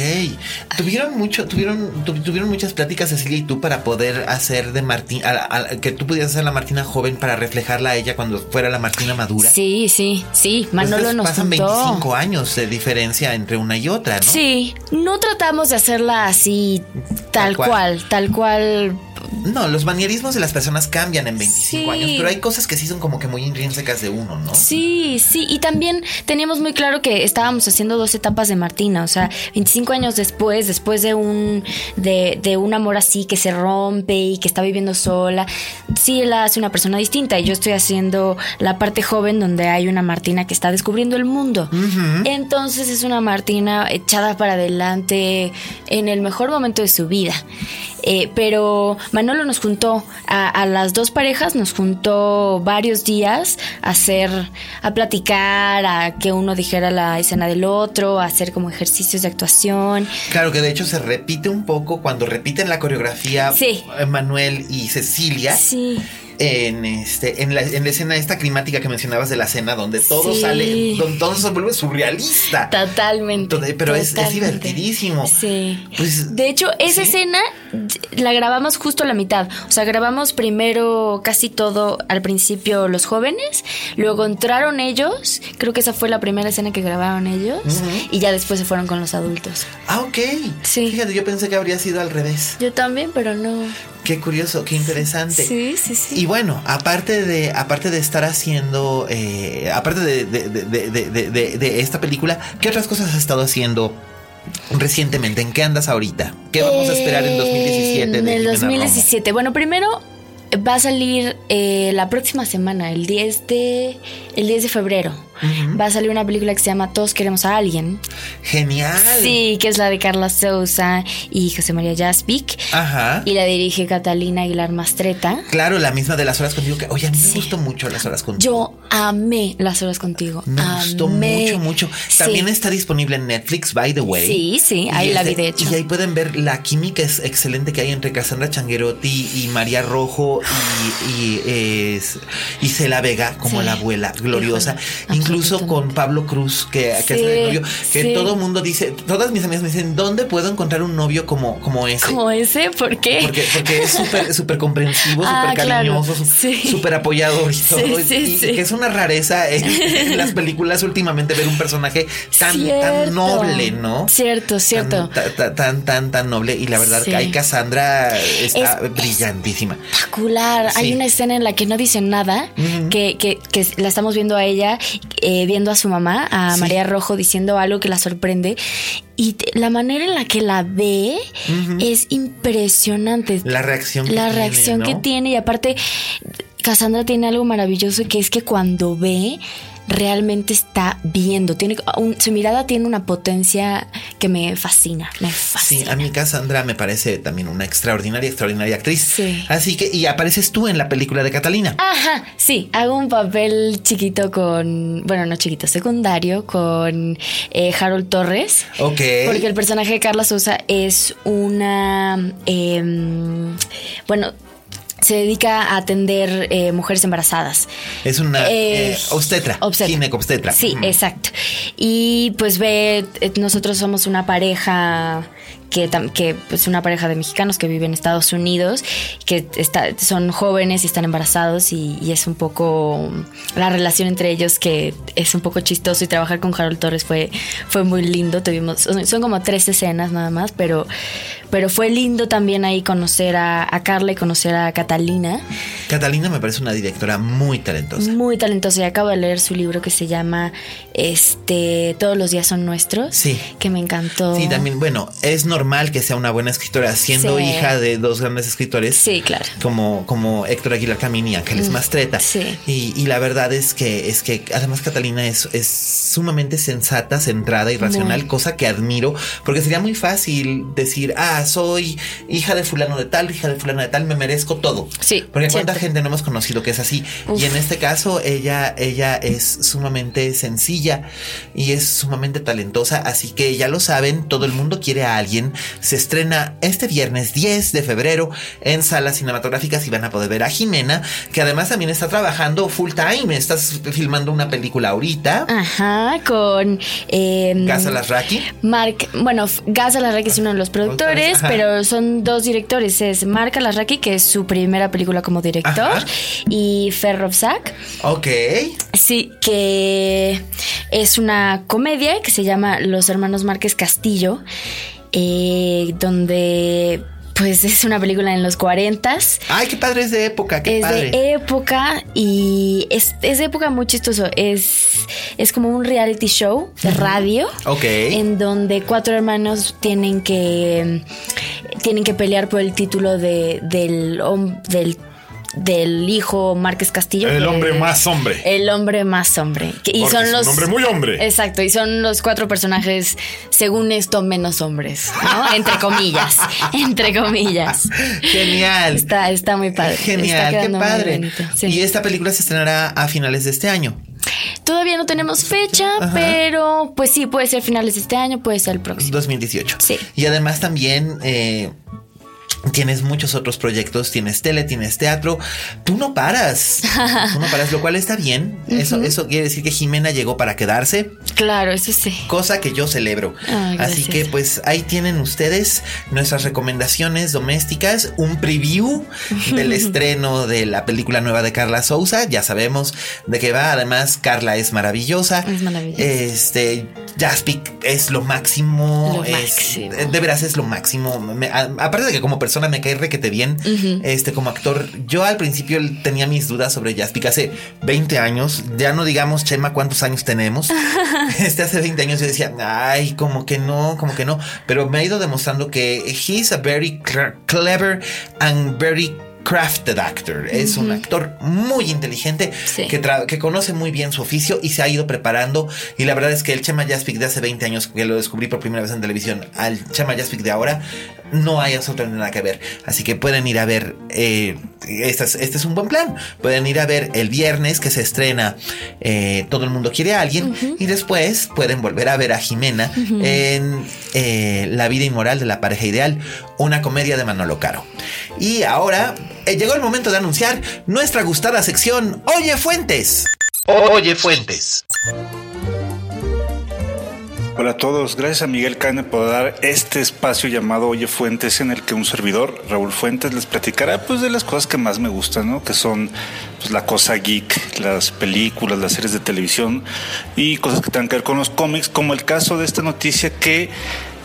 Tuvieron mucho, tuvieron, tu- tuvieron muchas pláticas Cecilia y tú para poder hacer de Martín, a- a- que tú pudieras hacer la Martina joven para reflejarla a ella cuando fuera la Martina madura. sí, sí, sí, Manolo entonces nos pasan juntó. 25 años de diferencia entre una y otra, ¿no? Sí, no tratamos de hacerla así, tal, Tal cual. cual, tal cual. No, los manierismos de las personas cambian en 25 Sí. años, pero hay cosas que sí son como que muy intrínsecas de uno, ¿no? Sí, sí, y también teníamos muy claro que estábamos haciendo dos etapas de Martina, o sea, 25 años después, después de un de, de un amor así que se rompe y que está viviendo sola, sí la hace una persona distinta y yo estoy haciendo la parte joven donde hay una Martina que está descubriendo el mundo. Entonces es una Martina echada para adelante en el mejor momento de su vida. Eh, pero Manolo nos juntó a, a las dos parejas, nos juntó varios días a hacer, a platicar, a que uno dijera la escena del otro, a hacer como ejercicios de actuación. Claro que de hecho se repite un poco cuando repiten la coreografía Sí. Manuel y Cecilia. Sí. En este, en la, en la escena esta climática que mencionabas de la cena, donde todo Sí. sale, donde todo se vuelve surrealista. Totalmente. Todo- pero es- es totalmente. divertidísimo. Sí. Pues, de hecho, esa ¿sí? escena la grabamos justo a la mitad. O sea, grabamos primero casi todo al principio los jóvenes, luego entraron ellos. Creo que esa fue la primera escena que grabaron ellos. Y ya después se fueron con los adultos. Ah, ok. Sí. Fíjate, yo pensé que habría sido al revés. Yo también, pero no. Qué curioso, qué interesante. Sí, sí, sí. Y bueno, aparte de, aparte de estar haciendo, eh, aparte de, esta película, ¿qué otras cosas has estado haciendo recientemente? ¿En qué andas ahorita? ¿Qué vamos a esperar en 2017? En el Jimena 2017. Bueno, primero va a salir eh, la próxima semana, el 10 de, el 10 de febrero. Va a salir una película que se llama Todos queremos a alguien. Genial. Sí, que es la de Carla Sousa y José María Jaspic. Ajá. Y la dirige Catalina Aguilar Mastreta. Claro, la misma de las horas contigo. Que, oye, a mí me gustó mucho las horas contigo. Yo amé las horas contigo. Me gustó mucho, mucho. También Sí. está disponible en Netflix, by the way. Sí, sí, ahí la vi, de hecho. Y ahí pueden ver la química es excelente que hay entre Cassandra Changuerotti y María Rojo y, y, es- y Cela Vega como Sí. la abuela gloriosa. Híjole, Incluso con. Pablo Cruz, que, que es el novio. Que sí. todo mundo dice, todas mis amigas me dicen, ¿dónde puedo encontrar un novio como, como ese? ¿Como ese? ¿Por qué? Porque, porque es súper súper comprensivo, Ah, súper claro. cariñoso, súper apoyador y todo. Y, que es una rareza en, en las películas últimamente ver un personaje tan, tan noble, ¿no? Cierto, cierto. Tan, tan, tan, tan, tan noble. Y la verdad que ahí Cassandra está Es- brillantísima. espectacular. Hay una escena en la que no dicen nada, que, que, que la estamos viendo a ella, eh, viendo a su mamá, a Sí. María Rojo, diciendo algo que la sorprende. Y te- la manera en la que la ve es impresionante. La reacción que La tiene, reacción que ¿no? tiene. Y aparte, Cassandra tiene algo maravilloso que es que cuando ve, realmente está viendo. Tiene un- su mirada tiene una potencia que me fascina. Me Sí, fascina. a mí Cassandra me parece también una extraordinaria, extraordinaria actriz. Sí. Así que, y apareces tú en la película de Catalina. Ajá, sí, hago un papel chiquito con, bueno, no chiquito, secundario, con eh, Harold Torres. Ok. Porque el personaje de Carla Sosa es una, em, bueno, se dedica a atender eh, mujeres embarazadas. Es una Eh, eh, obstetra, obstetra. ginecobstetra. Sí, Ujú. exacto. Y pues ve, eh, nosotros somos una pareja que, que es una pareja de mexicanos que viven en Estados Unidos, que está, son jóvenes y están embarazados y, y, es un poco la relación entre ellos que es un poco chistoso y trabajar con Harold Torres fue, fue muy lindo. Tuvimos, son como tres escenas nada más, pero pero fue lindo también ahí conocer a, Carla y conocer a Catalina. Catalina me parece una directora muy talentosa. Muy talentosa. Y acabo de leer su libro que se llama este Todos los días son nuestros. Sí. Que me encantó. Sí, también, bueno, es normal que sea una buena escritora, siendo hija de dos grandes escritores. Sí, claro. Como, como Héctor Aguilar Camini y Ángeles mm, Mastreta. Sí. Y, la verdad es que, es que además Catalina es, es sumamente sensata, centrada y racional, cosa que admiro, porque sería muy fácil decir, ah, soy hija de fulano de tal, hija de fulano de tal, me merezco todo. Sí. Porque cuánta gente no hemos conocido que es así. Y en este caso, ella, ella es sumamente sencilla y es sumamente talentosa. Así que ya lo saben, todo el mundo quiere a alguien. Se estrena este viernes 10 de febrero en salas cinematográficas y van a poder ver a Jimena, que además también está trabajando full time. Estás filmando una película ahorita. Ajá, con eh, Gaza Lasraki. Mark, bueno, Gaza Lasraki es uno de los productores pero son dos directores. Es Mark Alasraki, que es su primera película como director, y Ferrov Zak. Ok. Sí, que es una comedia que se llama Los Hermanos Márquez Castillo, eh, donde pues es una película en los 40. Ay, qué padre, es de época, qué es de época y es, de época muy chistoso. Es, es como un reality show de radio. Ok. En donde cuatro hermanos tienen que tienen que pelear por el título de, del, del del hijo Márquez Castillo. El hombre más hombre. El hombre más hombre. Y son los. Un hombre muy hombre. Exacto. Y son los cuatro personajes, según esto, menos hombres. ¿no? Entre comillas. entre comillas. Genial. Está, está muy padre. Genial, qué padre. Y esta película se estrenará a finales de este año. Todavía no tenemos fecha, pero pues sí, puede ser finales de este año, puede ser el próximo. 2018. Sí. Y además también eh, Tienes muchos otros proyectos, tienes tele, tienes teatro. Tú no paras. Tú no paras, lo cual está bien. Eso, eso quiere decir que Jimena llegó para quedarse. Claro, eso sí. Cosa que yo celebro. Así que pues ahí tienen ustedes nuestras recomendaciones domésticas, un preview del estreno de la película nueva de Carla Souza. Ya sabemos de qué va. Además, Carla es maravillosa. Es maravillosa. Este, Jaspic es lo máximo. Lo máximo. De veras es lo máximo. aparte de que como persona me cae requete bien. Este, como actor, yo al principio tenía mis dudas sobre Jaspic hace 20 años. Ya no digamos, Chema, cuántos años tenemos. este, hace 20 años yo decía, ay, como que no, como que no. Pero me ha ido demostrando que he's a very clever and very crafted actor. Es un actor muy inteligente que, que, conoce muy bien su oficio y se ha ido preparando. Y la verdad es que el Chema Jaspic de hace 20 años que lo descubrí por primera vez en televisión al Chema Jaspic de ahora no hay absolutamente nada que ver. Así que pueden ir a ver, eh, este, es, este, es, un buen plan. Pueden ir a ver el viernes que se estrena eh, Todo el mundo quiere a alguien y después pueden volver a ver a Jimena en eh, La vida inmoral de la pareja ideal, una comedia de Manolo Caro. Y ahora llegó el momento de anunciar nuestra gustada sección Oye Fuentes. Oye Fuentes. Hola a todos, gracias a Miguel Cane por dar este espacio llamado Oye Fuentes en el que un servidor, Raúl Fuentes, les platicará pues de las cosas que más me gustan, ¿no? Que son pues, la cosa geek, las películas, las series de televisión y cosas que tengan que ver con los cómics, como el caso de esta noticia que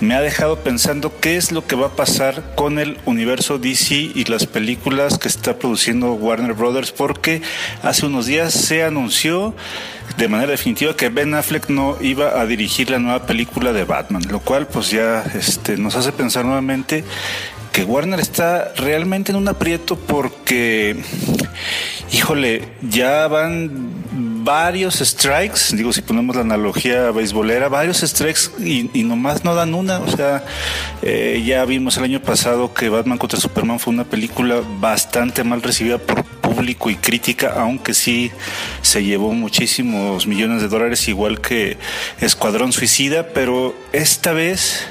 me ha dejado pensando qué es lo que va a pasar con el universo DC y las películas que está produciendo Warner Brothers, porque hace unos días se anunció de manera definitiva que Ben Affleck no iba a dirigir la nueva película de Batman, lo cual pues ya este, nos hace pensar nuevamente que Warner está realmente en un aprieto porque, híjole, ya van varios strikes, digo si ponemos la analogía beisbolera, varios strikes y, nomás no dan una, o sea, eh, ya vimos el año pasado que Batman contra Superman fue una película bastante mal recibida por público y crítica, aunque sí se llevó muchísimos millones de dólares, igual que Escuadrón Suicida, pero esta vez,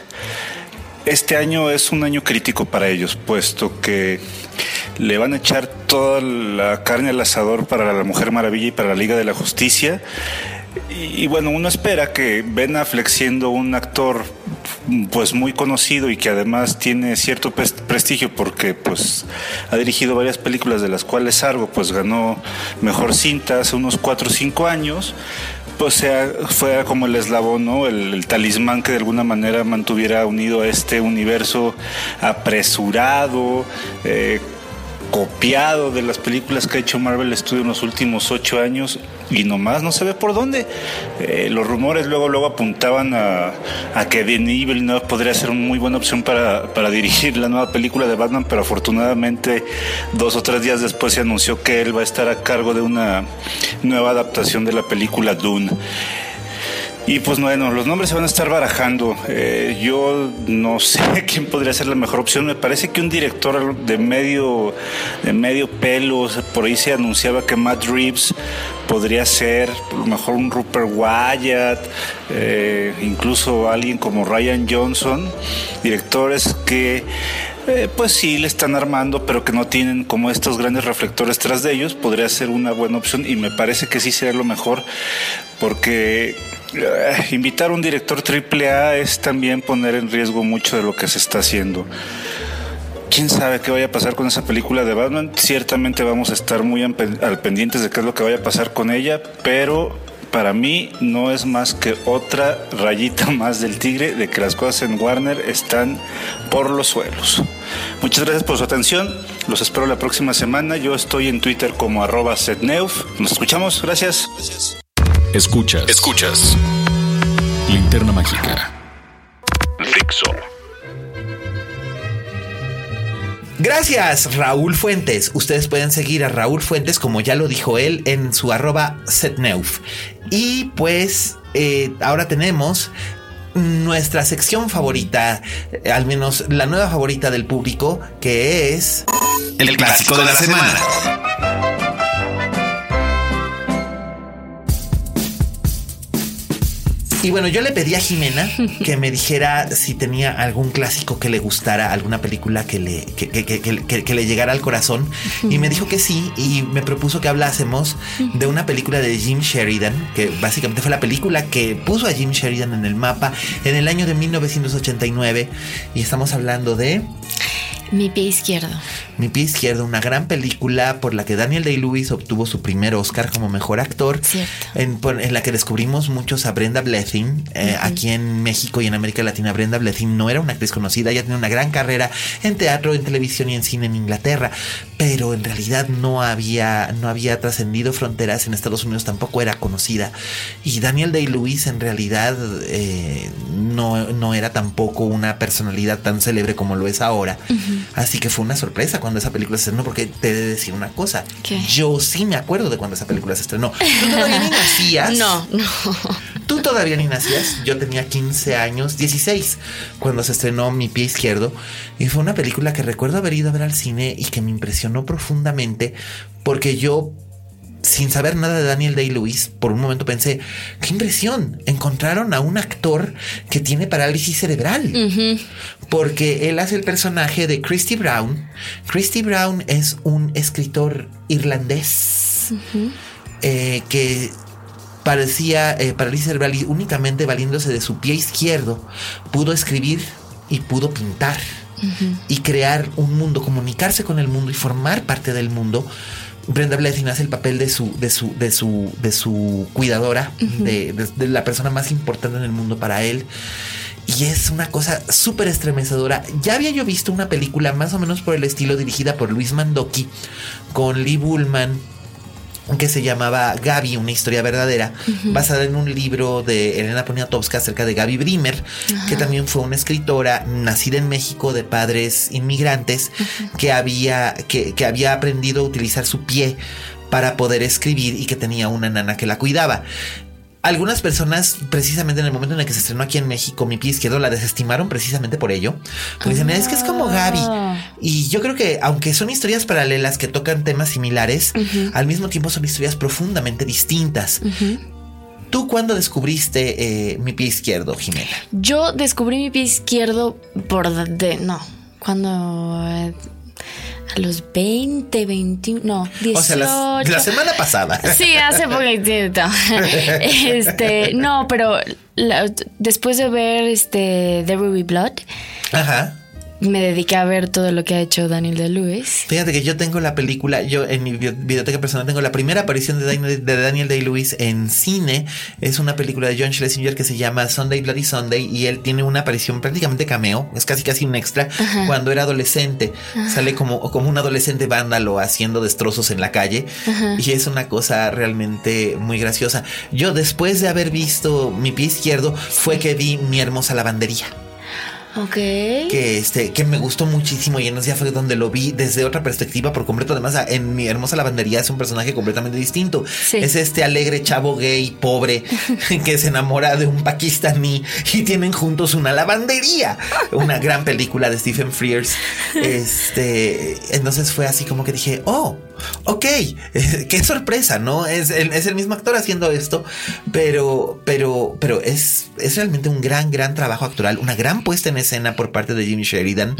este año es un año crítico para ellos, puesto que le van a echar toda la carne al asador para la Mujer Maravilla y para la Liga de la Justicia. Y, bueno, uno espera que Ben Affleck siendo un actor pues muy conocido y que además tiene cierto prestigio porque pues ha dirigido varias películas de las cuales Argo pues ganó mejor cinta hace unos 4 o 5 años pues sea, fue como el eslabón, ¿no? El, talismán que de alguna manera mantuviera unido a este universo apresurado, eh, copiado de las películas que ha hecho Marvel Studios en los últimos ocho años y nomás no se ve por dónde. Eh, los rumores luego luego apuntaban a, que Denis Villeneuve podría ser una muy buena opción para, para, dirigir la nueva película de Batman, pero afortunadamente dos o tres días después se anunció que él va a estar a cargo de una nueva adaptación de la película Dune. Y pues bueno, los nombres se van a estar barajando. Eh, yo no sé quién podría ser la mejor opción. Me parece que un director de medio, de medio pelo, por ahí se anunciaba que Matt Reeves podría ser a lo mejor un Rupert Wyatt, eh, incluso alguien como Ryan Johnson, directores que eh, pues sí le están armando, pero que no tienen como estos grandes reflectores tras de ellos, podría ser una buena opción y me parece que sí sería lo mejor porque invitar a un director triple A es también poner en riesgo mucho de lo que se está haciendo. ¿Quién sabe qué vaya a pasar con esa película de Batman? Ciertamente vamos a estar muy al pendientes de qué es lo que vaya a pasar con ella, pero para mí no es más que otra rayita más del tigre de que las cosas en Warner están por los suelos. Muchas gracias por su atención. Los espero la próxima semana. Yo estoy en Twitter como arroba setneuf. Nos escuchamos. Gracias. Escuchas. Escuchas. Linterna mágica. Fixo. Gracias, Raúl Fuentes. Ustedes pueden seguir a Raúl Fuentes, como ya lo dijo él, en su arroba setneuf. Y pues eh, ahora tenemos nuestra sección favorita, eh, al menos la nueva favorita del público, que es el, clásico, de la, semana. Y bueno, yo le pedí a Jimena que me dijera si tenía algún clásico que le gustara, alguna película que le, que, le llegara al corazón. Y me dijo que sí, y me propuso que hablásemos de una película de Jim Sheridan, que básicamente fue la película que puso a Jim Sheridan en el mapa en el año de 1989. Y estamos hablando de... Mi pie izquierdo. Mi pie izquierdo, una gran película por la que Daniel Day-Lewis obtuvo su primer Oscar como mejor actor. En, la que descubrimos muchos a Brenda Blething. Eh, aquí en México y en América Latina, Brenda Blething no era una actriz conocida, ella tenía una gran carrera en teatro, en televisión y en cine en Inglaterra, pero en realidad no había, no había trascendido fronteras. En Estados Unidos tampoco era conocida. Y Daniel Day-Lewis en realidad eh, no, no, era tampoco una personalidad tan célebre como lo es ahora. Así que fue una sorpresa cuando esa película se estrenó, porque te he de decir una cosa. Yo sí me acuerdo de cuando esa película se estrenó. Tú todavía ni nacías. No, no. Todavía ni nacías. Yo tenía 15 años, 16, cuando se estrenó Mi pie izquierdo. Y fue una película que recuerdo haber ido a ver al cine y que me impresionó profundamente porque yo sin saber nada de Daniel Day-Lewis, por un momento pensé, qué impresión, encontraron a un actor que tiene parálisis cerebral. Porque él hace el personaje de Christy Brown. Christy Brown es un escritor irlandés eh, que parecía eh, parálisis cerebral y únicamente valiéndose de su pie izquierdo pudo escribir y pudo pintar. Y crear un mundo, comunicarse con el mundo y formar parte del mundo Brenda Blessing hace el papel de su, de su, de su, de su cuidadora, de, la persona más importante en el mundo para él. Y es una cosa súper estremecedora. Ya había yo visto una película más o menos por el estilo dirigida por Luis Mandoki con Lee Bullman que se llamaba Gaby, una historia verdadera, basada en un libro de Elena Poniatowska acerca de Gaby Brimer, que también fue una escritora nacida en México de padres inmigrantes que, había, que, que había aprendido a utilizar su pie para poder escribir y que tenía una nana que la cuidaba algunas personas, precisamente en el momento en el que se estrenó aquí en México, mi pie izquierdo la desestimaron precisamente por ello. Porque dicen, es que es como Gaby. Ah. Y yo creo que, aunque son historias paralelas que tocan temas similares, al mismo tiempo son historias profundamente distintas. ¿Tú cuándo descubriste eh, mi pie izquierdo, Jimena? Yo descubrí mi pie izquierdo por de. No. Cuando. Eh, A los 20, 21, no, 18. O sea, la, la semana pasada. Sí, hace poquitito. Este, no, pero la- después de ver este The Ruby Blood, Ajá. Me dediqué a ver todo lo que ha hecho Daniel de Lewis. Fíjate que yo tengo la película, yo en mi bi- biblioteca personal tengo la primera aparición de Daniel, de Daniel Day-Lewis en cine. Es una película de John Schlesinger que se llama Sunday Bloody Sunday y él tiene una aparición prácticamente cameo, es casi casi un extra, cuando era adolescente. Sale como, como un adolescente vándalo haciendo destrozos en la calle y es una cosa realmente muy graciosa. Yo después de haber visto mi pie izquierdo fue que vi mi hermosa lavandería Ok. que este que me gustó muchísimo y en ese día fue donde lo vi desde otra perspectiva por completo además en mi hermosa lavandería es un personaje completamente distinto Sí. es este alegre chavo gay pobre que se enamora de un pakistaní y tienen juntos una lavandería una gran película de Stephen Frears este entonces fue así como que dije oh ok qué sorpresa no es el, es el mismo actor haciendo esto pero pero pero es es realmente un gran gran trabajo actoral una gran puesta en escena por parte de Jim Sheridan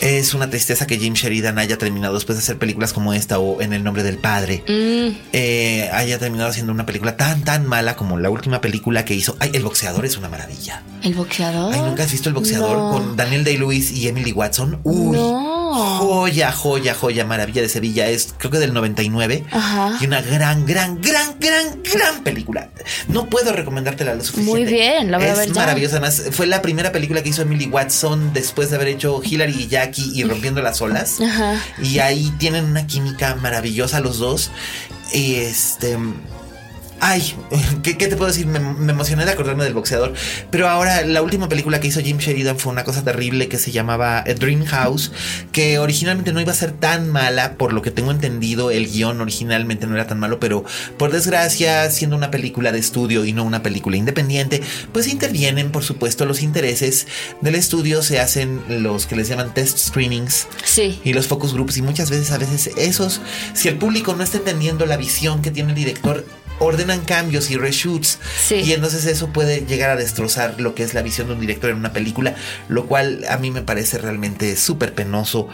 es una tristeza que Jim Sheridan haya terminado después de hacer películas como esta o En el nombre del padre Mm, eh, haya terminado haciendo una película tan tan mala como la última película que hizo ay el boxeador es una maravilla ¿El boxeador? Ay, ¿nunca has visto el boxeador No. con Daniel Day-Lewis y Emily Watson? Uy, No. Joya, joya, joya, maravilla de Sevilla. Es creo que del 99. Ajá. Y una gran, gran, gran, gran, gran película. No puedo recomendártela lo suficiente. Muy bien, la voy a es ver ya. maravillosa. Además, fue la primera película que hizo Emily Watson después de haber hecho Hillary y Jackie y Rompiendo las Olas. Ajá. Y ahí tienen una química maravillosa los dos. Y este. Ay, ¿qué, qué te puedo decir? Me, me emocioné de acordarme del boxeador. Pero ahora, la última película que hizo Jim Sheridan fue una cosa terrible que se llamaba A Dream House, que originalmente no iba a ser tan mala, por lo que tengo entendido, el guion originalmente no era tan malo, pero por desgracia, siendo una película de estudio y no una película independiente, pues intervienen, por supuesto, los intereses del estudio, se hacen los que les llaman test screenings Sí. y los focus groups y muchas veces a veces esos si el público no está entendiendo la visión que tiene el director ordenan cambios y reshoots Sí. y entonces eso puede llegar a destrozar lo que es la visión de un director en una película lo cual a mí me parece realmente súper penoso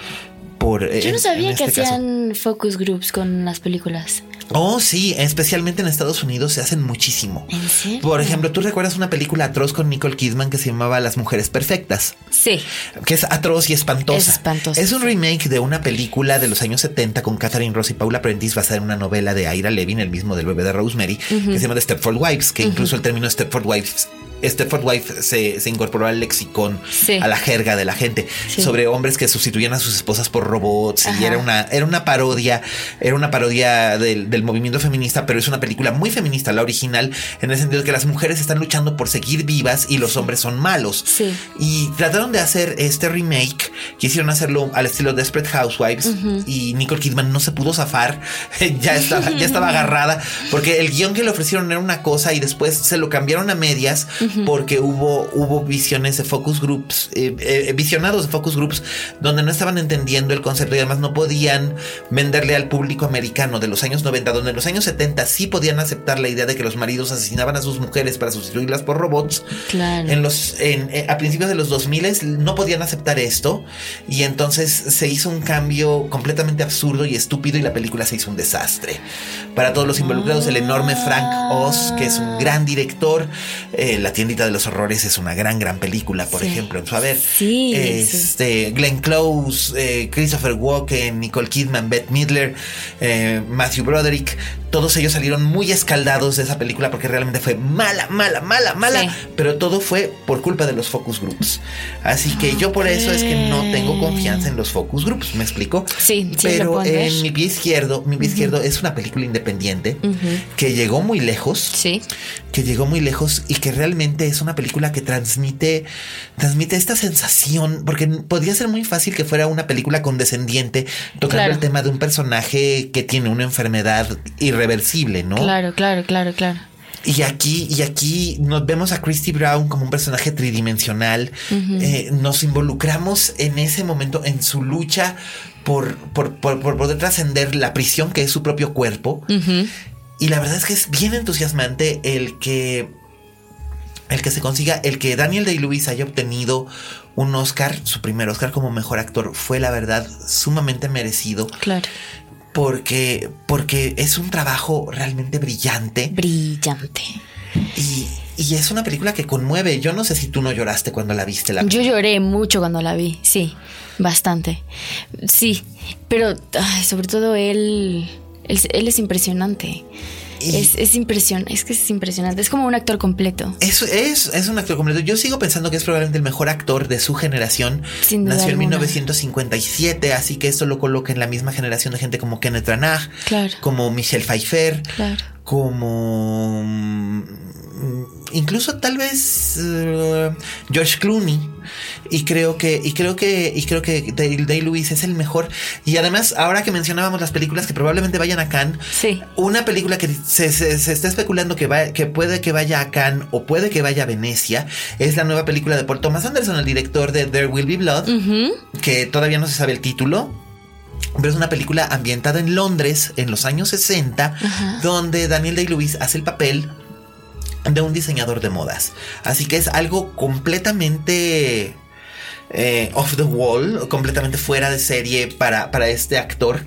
por Yo no en- sabía en que este caso. hacían focus groups con las películas. Oh, sí, especialmente en Estados Unidos se hacen muchísimo. ¿En serio? Por ejemplo, ¿tú recuerdas una película atroz con Nicole Kidman que se llamaba Las Mujeres Perfectas? Sí. que es atroz y espantosa. Es espantosa, Es un remake de una película de los años 70 con Catherine Ross y Paula Prentice basada en una novela de Ira Levin, el mismo del bebé de Rosemary, que se llama The Stepford Wives, que incluso el término Stepford Wives Stepford Wife se, se incorporó al lexicón, Sí. a la jerga de la gente, Sí. sobre hombres que sustituían a sus esposas por robots. Y era una, era una parodia, era una parodia del, del movimiento feminista, pero es una película muy feminista, la original, en el sentido de que las mujeres están luchando por seguir vivas y los hombres son malos. Sí. Y trataron de hacer este remake, quisieron hacerlo al estilo Desperate Housewives y Nicole Kidman no se pudo zafar, ya estaba, ya estaba agarrada, porque el guion que le ofrecieron era una cosa y después se lo cambiaron a medias porque hubo, hubo visiones de focus groups, eh, eh, visionados de focus groups donde no estaban entendiendo el concepto y además no podían venderle al público americano de los años 90, donde en los años 70 sí podían aceptar la idea de que los maridos asesinaban a sus mujeres para sustituirlas por robots. Claro. En los, en- eh, a principios de los 2000 no podían aceptar esto y entonces se hizo un cambio completamente absurdo y estúpido y la película se hizo un desastre. Para todos los involucrados, el enorme Frank Oz, que es un gran director, eh, La tiendita de los horrores es una gran, gran película, por Sí. ejemplo, en su haber. Sí, este, Glenn Close, eh, Christopher Walken, Nicole Kidman, Bette Midler, eh, Matthew Broderick, todos ellos salieron muy escaldados de esa película porque realmente fue mala, mala, mala, mala, Sí. pero todo fue por culpa de los focus groups. Así que yo por eso es que no tengo confianza en los focus groups, ¿me explico? Sí, sí, pero en mi pie izquierdo, mi pie izquierdo es una película independiente que llegó muy lejos Sí. que llegó muy lejos y que realmente es una película que transmite transmite esta sensación porque podría ser muy fácil que fuera una película condescendiente tocando Claro. el tema de un personaje que tiene una enfermedad irreversible, ¿no? Claro, claro, claro, claro. Y aquí, y aquí nos vemos a Christy Brown como un personaje tridimensional. Eh, nos involucramos en ese momento en su lucha por, por, por- por poder trascender la prisión que es su propio cuerpo. Y la verdad es que es bien entusiasmante el que el que se consiga, el que Daniel Day-Lewis haya obtenido un Oscar, su primer Oscar como mejor actor, fue la verdad sumamente merecido. Claro. Porque, porque es un trabajo realmente brillante. Brillante. Y, y es una película que conmueve. Yo no sé si tú no lloraste cuando la viste. La Yo lloré mucho cuando la vi, sí, bastante. Sí, pero ay, sobre todo él, él, él es impresionante. Es, es impresionante, es que es impresionante. Es como un actor completo. Es, es, es un actor completo. Yo sigo pensando que es probablemente el mejor actor de su generación. Sin duda Nació en alguna. 1957, así que esto lo coloca en la misma generación de gente como Kenneth Branagh, Claro. como Michelle Pfeiffer, Claro. Como mm, incluso tal vez eh, George Clooney. Y creo que, y creo que, y creo que Day, Day Lewis es el mejor. Y además, ahora que mencionábamos las películas que probablemente vayan a Cannes, Sí. una película que se, se- se está especulando que, va, que puede que vaya a Cannes o puede que vaya a Venecia es la nueva película de Paul Thomas Anderson, el director de There Will Be Blood, que todavía no se sabe el título. Pero es una película ambientada en Londres en los años 60, donde Daniel Day-Lewis hace el papel de un diseñador de modas. Así que es algo completamente eh, off the wall, completamente fuera de serie para, para este actor.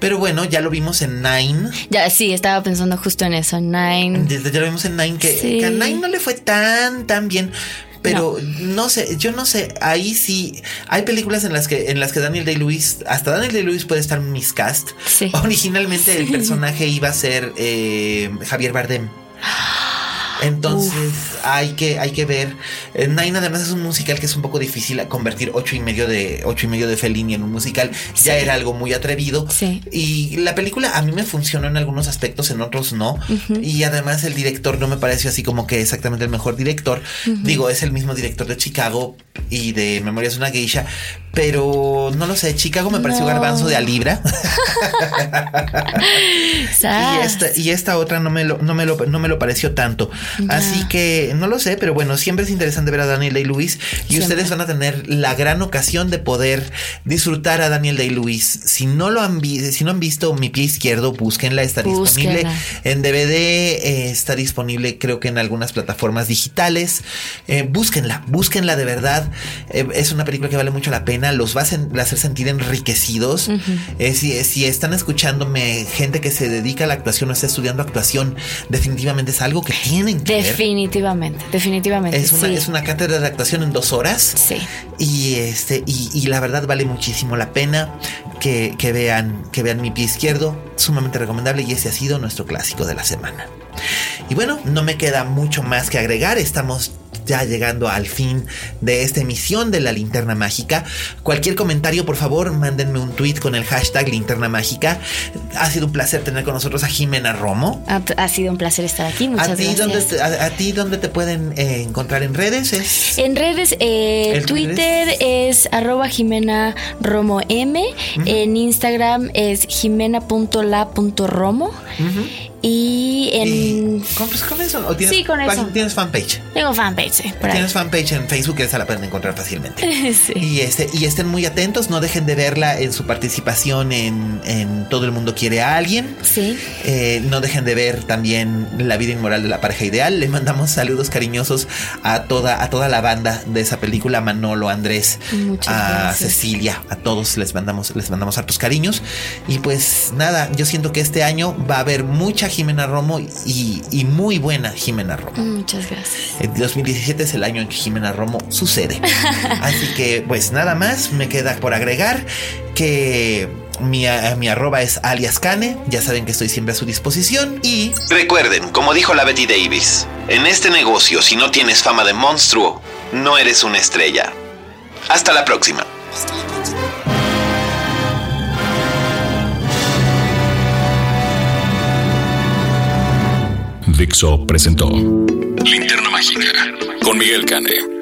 Pero bueno, ya lo vimos en Nine. Ya, sí, estaba pensando justo en eso. Nine. Desde ya lo vimos en Nine, que, Sí. que a Nine no le fue tan, tan bien. Pero no. sé, yo no sé, ahí sí hay películas en las que en las que Daniel Day-Lewis, hasta Daniel Day-Lewis puede estar miscast. Sí. Originalmente el personaje iba a ser eh, Javier Bardem. Entonces hay que, hay que ver. Eh, Nine además es un musical que es un poco difícil convertir ocho y medio de ocho y medio de Fellini en un musical. Ya era algo muy atrevido. Sí. Y la película a mí me funcionó en algunos aspectos, en otros no. Y además el director no me pareció así como que exactamente el mejor director. Digo, es el mismo director de Chicago y de Memorias de una Geisha. Pero no lo sé, Chicago me pareció No. garbanzo de a libra. Y esta, y esta otra no me lo, no me lo, no me lo pareció tanto. Así que no lo sé, pero bueno, siempre es interesante ver a Daniel Day-Lewis y Siempre. ustedes van a tener la gran ocasión de poder disfrutar a Daniel Day-Lewis. Si no lo han si no han visto Mi pie izquierdo, búsquenla, está disponible en DVD, eh, está disponible creo que en algunas plataformas digitales. Eh, búsquenla, búsquenla de verdad. Eh, es una película que vale mucho la pena, los va a, sen- hacer sentir enriquecidos. Eh, si, si están escuchándome gente que se dedica a la actuación o está estudiando actuación, definitivamente es algo que tienen que ver. Definitivamente, definitivamente. Es una, sí. es una cátedra de actuación en dos horas. Sí. Y este, y, y la verdad vale muchísimo la pena que, que vean, que vean mi pie izquierdo. Sumamente recomendable. Y ese ha sido nuestro clásico de la semana. Y bueno, no me queda mucho más que agregar. Estamos ya llegando al fin de esta emisión de la linterna mágica. Cualquier comentario, por favor, mándenme un tweet con el hashtag linterna mágica. Ha sido un placer tener con nosotros a Jimena Romo. Ha, ha sido un placer estar aquí. Muchas ¿A ti, gracias. dónde te, a, a ti dónde te pueden eh, encontrar en redes? Es... En redes, eh, ¿El Twitter es arroba Jimena Romo M. En Instagram es jimena.la.romo. Y en. ¿Y con, pues, con eso? ¿O tienes, Sí, con eso. ¿Tienes fanpage? Tengo fanpage, sí, ahí. Tienes fanpage en Facebook esa la pueden encontrar fácilmente. Sí. Y, este, y estén muy atentos, no dejen de verla en su participación en, en Todo el mundo quiere a alguien. Sí. Eh, no dejen de ver también La vida inmoral de la pareja ideal. Le mandamos saludos cariñosos a toda, a toda la banda de esa película, Manolo, Andrés, Muchas a gracias. Cecilia, a todos les mandamos, les mandamos hartos cariños. Y pues nada, yo siento que este año va a haber mucha Jimena Romo y, y muy buena Jimena Romo. Muchas gracias. El 2017 es el año en que Jimena Romo sucede. Así que, pues nada más, me queda por agregar que mi, a- mi arroba es alias Cane. Ya saben que estoy siempre a su disposición. Y Recuerden, como dijo la Betty Davis, en este negocio si no tienes fama de monstruo, no eres una estrella. Hasta la próxima. Dixo presentó Linterna Mágica con Miguel Cane.